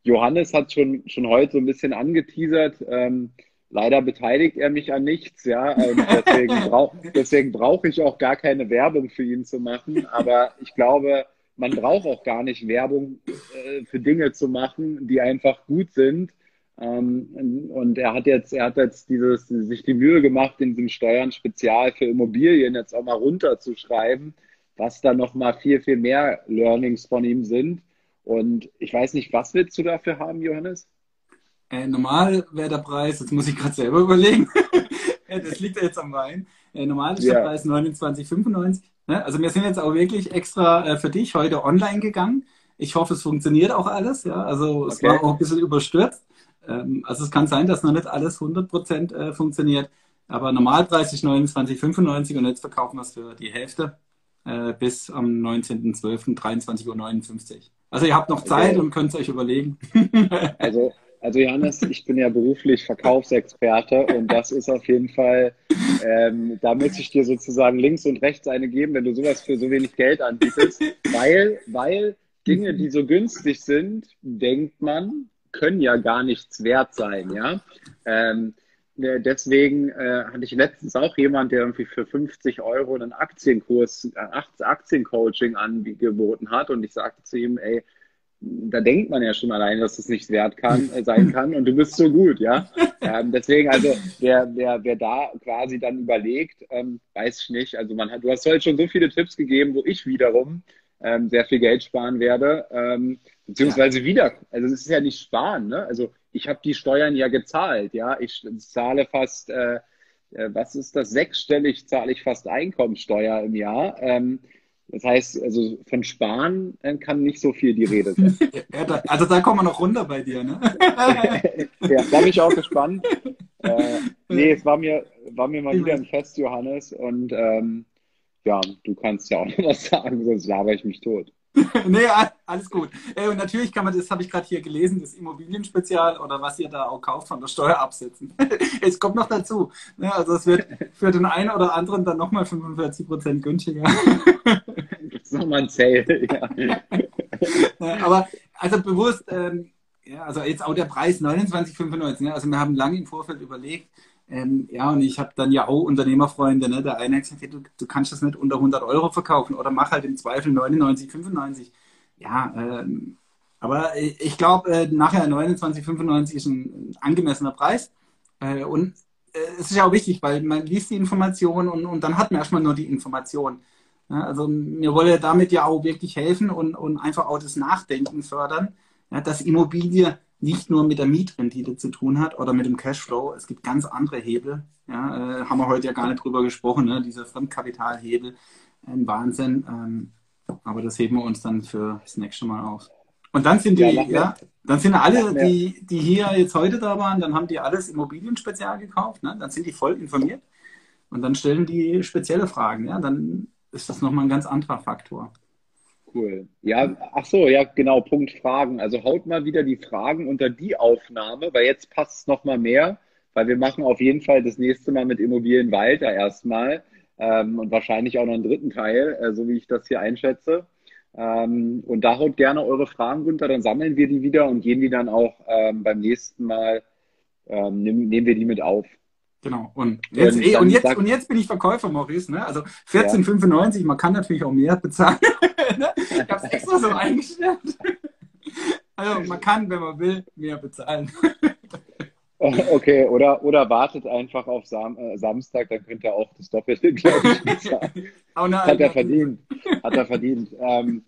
Johannes hat schon, schon heute so ein bisschen angeteasert. Ähm, leider beteiligt er mich an nichts, ja. Ähm, deswegen brauche brauch ich auch gar keine Werbung für ihn zu machen. Aber ich glaube, man braucht auch gar nicht Werbung äh, für Dinge zu machen, die einfach gut sind ähm, und er hat jetzt, er hat jetzt dieses, sich die Mühe gemacht, in diesem Steuern spezial für Immobilien jetzt auch mal runterzuschreiben, was da nochmal viel, viel mehr Learnings von ihm sind. Und ich weiß nicht, was willst du dafür haben, Johannes? Äh, normal wäre der Preis, jetzt muss ich gerade selber überlegen. das liegt ja jetzt am Wein. Äh, normal ist der Preis 29,95. Ne? Also wir sind jetzt auch wirklich extra äh, für dich heute online gegangen. Ich hoffe, es funktioniert auch alles. Ja? Also es okay. war auch ein bisschen überstürzt. Ähm, also es kann sein, dass noch nicht alles 100% äh, funktioniert, aber Normalpreis ist 29,95 und jetzt verkaufen wir es für die Hälfte äh, bis am 19.12. 23.59 Uhr. Also ihr habt noch Zeit okay. und könnt es euch überlegen. also, also Johannes, ich bin ja beruflich Verkaufsexperte und das ist auf jeden Fall, ähm, da möchte ich dir sozusagen links und rechts eine geben, wenn du sowas für so wenig Geld anbietest, weil, weil Dinge, die so günstig sind, denkt man, können ja gar nichts wert sein, ja. Ähm, äh, deswegen äh, hatte ich letztens auch jemand, der irgendwie für 50 Euro einen Aktienkurs, äh, Aktiencoaching angeboten hat und ich sagte zu ihm, ey, da denkt man ja schon allein, dass es nicht wert kann, äh, sein kann und du bist so gut, ja. Ähm, deswegen, also wer, wer, wer da quasi dann überlegt, ähm, weiß ich nicht. Also man hat, du hast heute schon so viele Tipps gegeben, wo ich wiederum ähm, sehr viel Geld sparen werde. Ähm, beziehungsweise ja. wieder, also es ist ja nicht sparen, ne? Also ich habe die Steuern ja gezahlt, ja. Ich zahle fast, äh, äh, was ist das, sechsstellig zahle ich fast Einkommensteuer im Jahr. Ähm, das heißt, also von Sparen äh, kann nicht so viel die Rede sein. Ja, da, also da kommen wir noch runter bei dir, ne? ja, da bin ich auch gespannt. Äh, nee, es war mir, war mir mal wieder ein Fest, Johannes. Und ähm, ja, du kannst ja auch noch was sagen, sonst laber ich mich tot. nee, alles gut. Äh, und natürlich kann man, das habe ich gerade hier gelesen, das Immobilienspezial oder was ihr da auch kauft, von der Steuer absetzen. es kommt noch dazu. Ne, also es wird für den einen oder anderen dann nochmal 45 Prozent günstiger. das ist nochmal ein Sale, ja. Aber also bewusst, ähm, ja, also jetzt auch der Preis 29,95. Ne? Also wir haben lange im Vorfeld überlegt, ähm, ja, und ich habe dann ja auch Unternehmerfreunde, ne? Der eine hat gesagt, du, du kannst das nicht unter 100 Euro verkaufen oder mach halt im Zweifel 99, 95. Ja, ähm, aber ich glaube, äh, nachher 29, 95 ist ein, angemessener Preis. Äh, und äh, es ist ja auch wichtig, weil man liest die Information und, und dann hat man erstmal nur die Information. Ja, also mir wollen damit ja auch wirklich helfen und, und einfach auch das Nachdenken fördern, ja, dass Immobilie nicht nur mit der Mietrendite zu tun hat oder mit dem Cashflow. Es gibt ganz andere Hebel. Ja, äh, haben wir heute ja gar nicht drüber gesprochen, ne? dieser Fremdkapitalhebel. Ein Wahnsinn. Ähm, aber das heben wir uns dann für das nächste Mal auf. Und dann sind die, ja, ja dann sind alle, die, die hier jetzt heute da waren, dann haben die alles Immobilienspezial gekauft, ne? dann sind die voll informiert und dann stellen die spezielle Fragen. Ja? Dann ist das nochmal ein ganz anderer Faktor. Cool. Ja, ach so, ja, genau, Punkt Fragen. Also haut mal wieder die Fragen unter die Aufnahme, weil jetzt passt es nochmal mehr, weil wir machen auf jeden Fall das nächste Mal mit Immobilien weiter erstmal ähm, und wahrscheinlich auch noch einen dritten Teil, äh, so wie ich das hier einschätze. Ähm, und da haut gerne eure Fragen runter, dann sammeln wir die wieder und gehen die dann auch ähm, beim nächsten Mal, ähm, nehmen, nehmen wir die mit auf. Genau. Und jetzt, und, ey, und, jetzt, und jetzt bin ich Verkäufer, Maurice. Ne? Also 14,95, ja. man kann natürlich auch mehr bezahlen. ne? Ich habe es extra so eingestellt. also man kann, wenn man will, mehr bezahlen. Okay, oder, oder wartet einfach auf Sam äh, Samstag, dann könnt ihr auch das Doppelte, glaube ich, bezahlen. Hat er verdient. Hat er verdient. Ähm,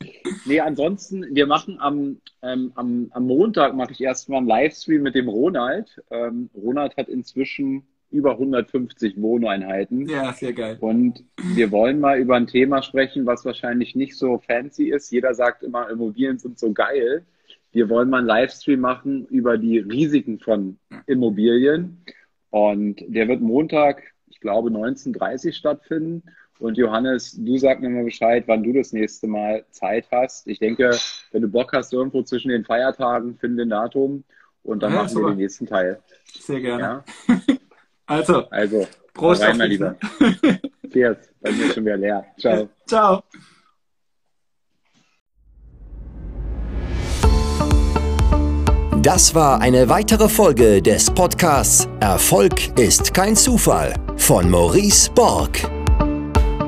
nee, ansonsten, wir machen am, ähm, am, am Montag mache ich erstmal einen Livestream mit dem Ronald. Ähm, Ronald hat inzwischen über 150 Wohneinheiten. Ja, sehr geil. Und wir wollen mal über ein Thema sprechen, was wahrscheinlich nicht so fancy ist. Jeder sagt immer, Immobilien sind so geil. Wir wollen mal einen Livestream machen über die Risiken von Immobilien. Und der wird Montag, ich glaube, 19.30 stattfinden. Und Johannes, du sag mir mal Bescheid, wann du das nächste Mal Zeit hast. Ich denke, wenn du Bock hast, irgendwo zwischen den Feiertagen, finde ein Datum und dann ja, machen wir den nächsten Teil. Sehr gerne. Ja? Also, also Prost rein, mein Lieber. Cheers. Bei mir schon wieder leer. Ciao. Ciao. Das war eine weitere Folge des Podcasts Erfolg ist kein Zufall von Maurice Borg.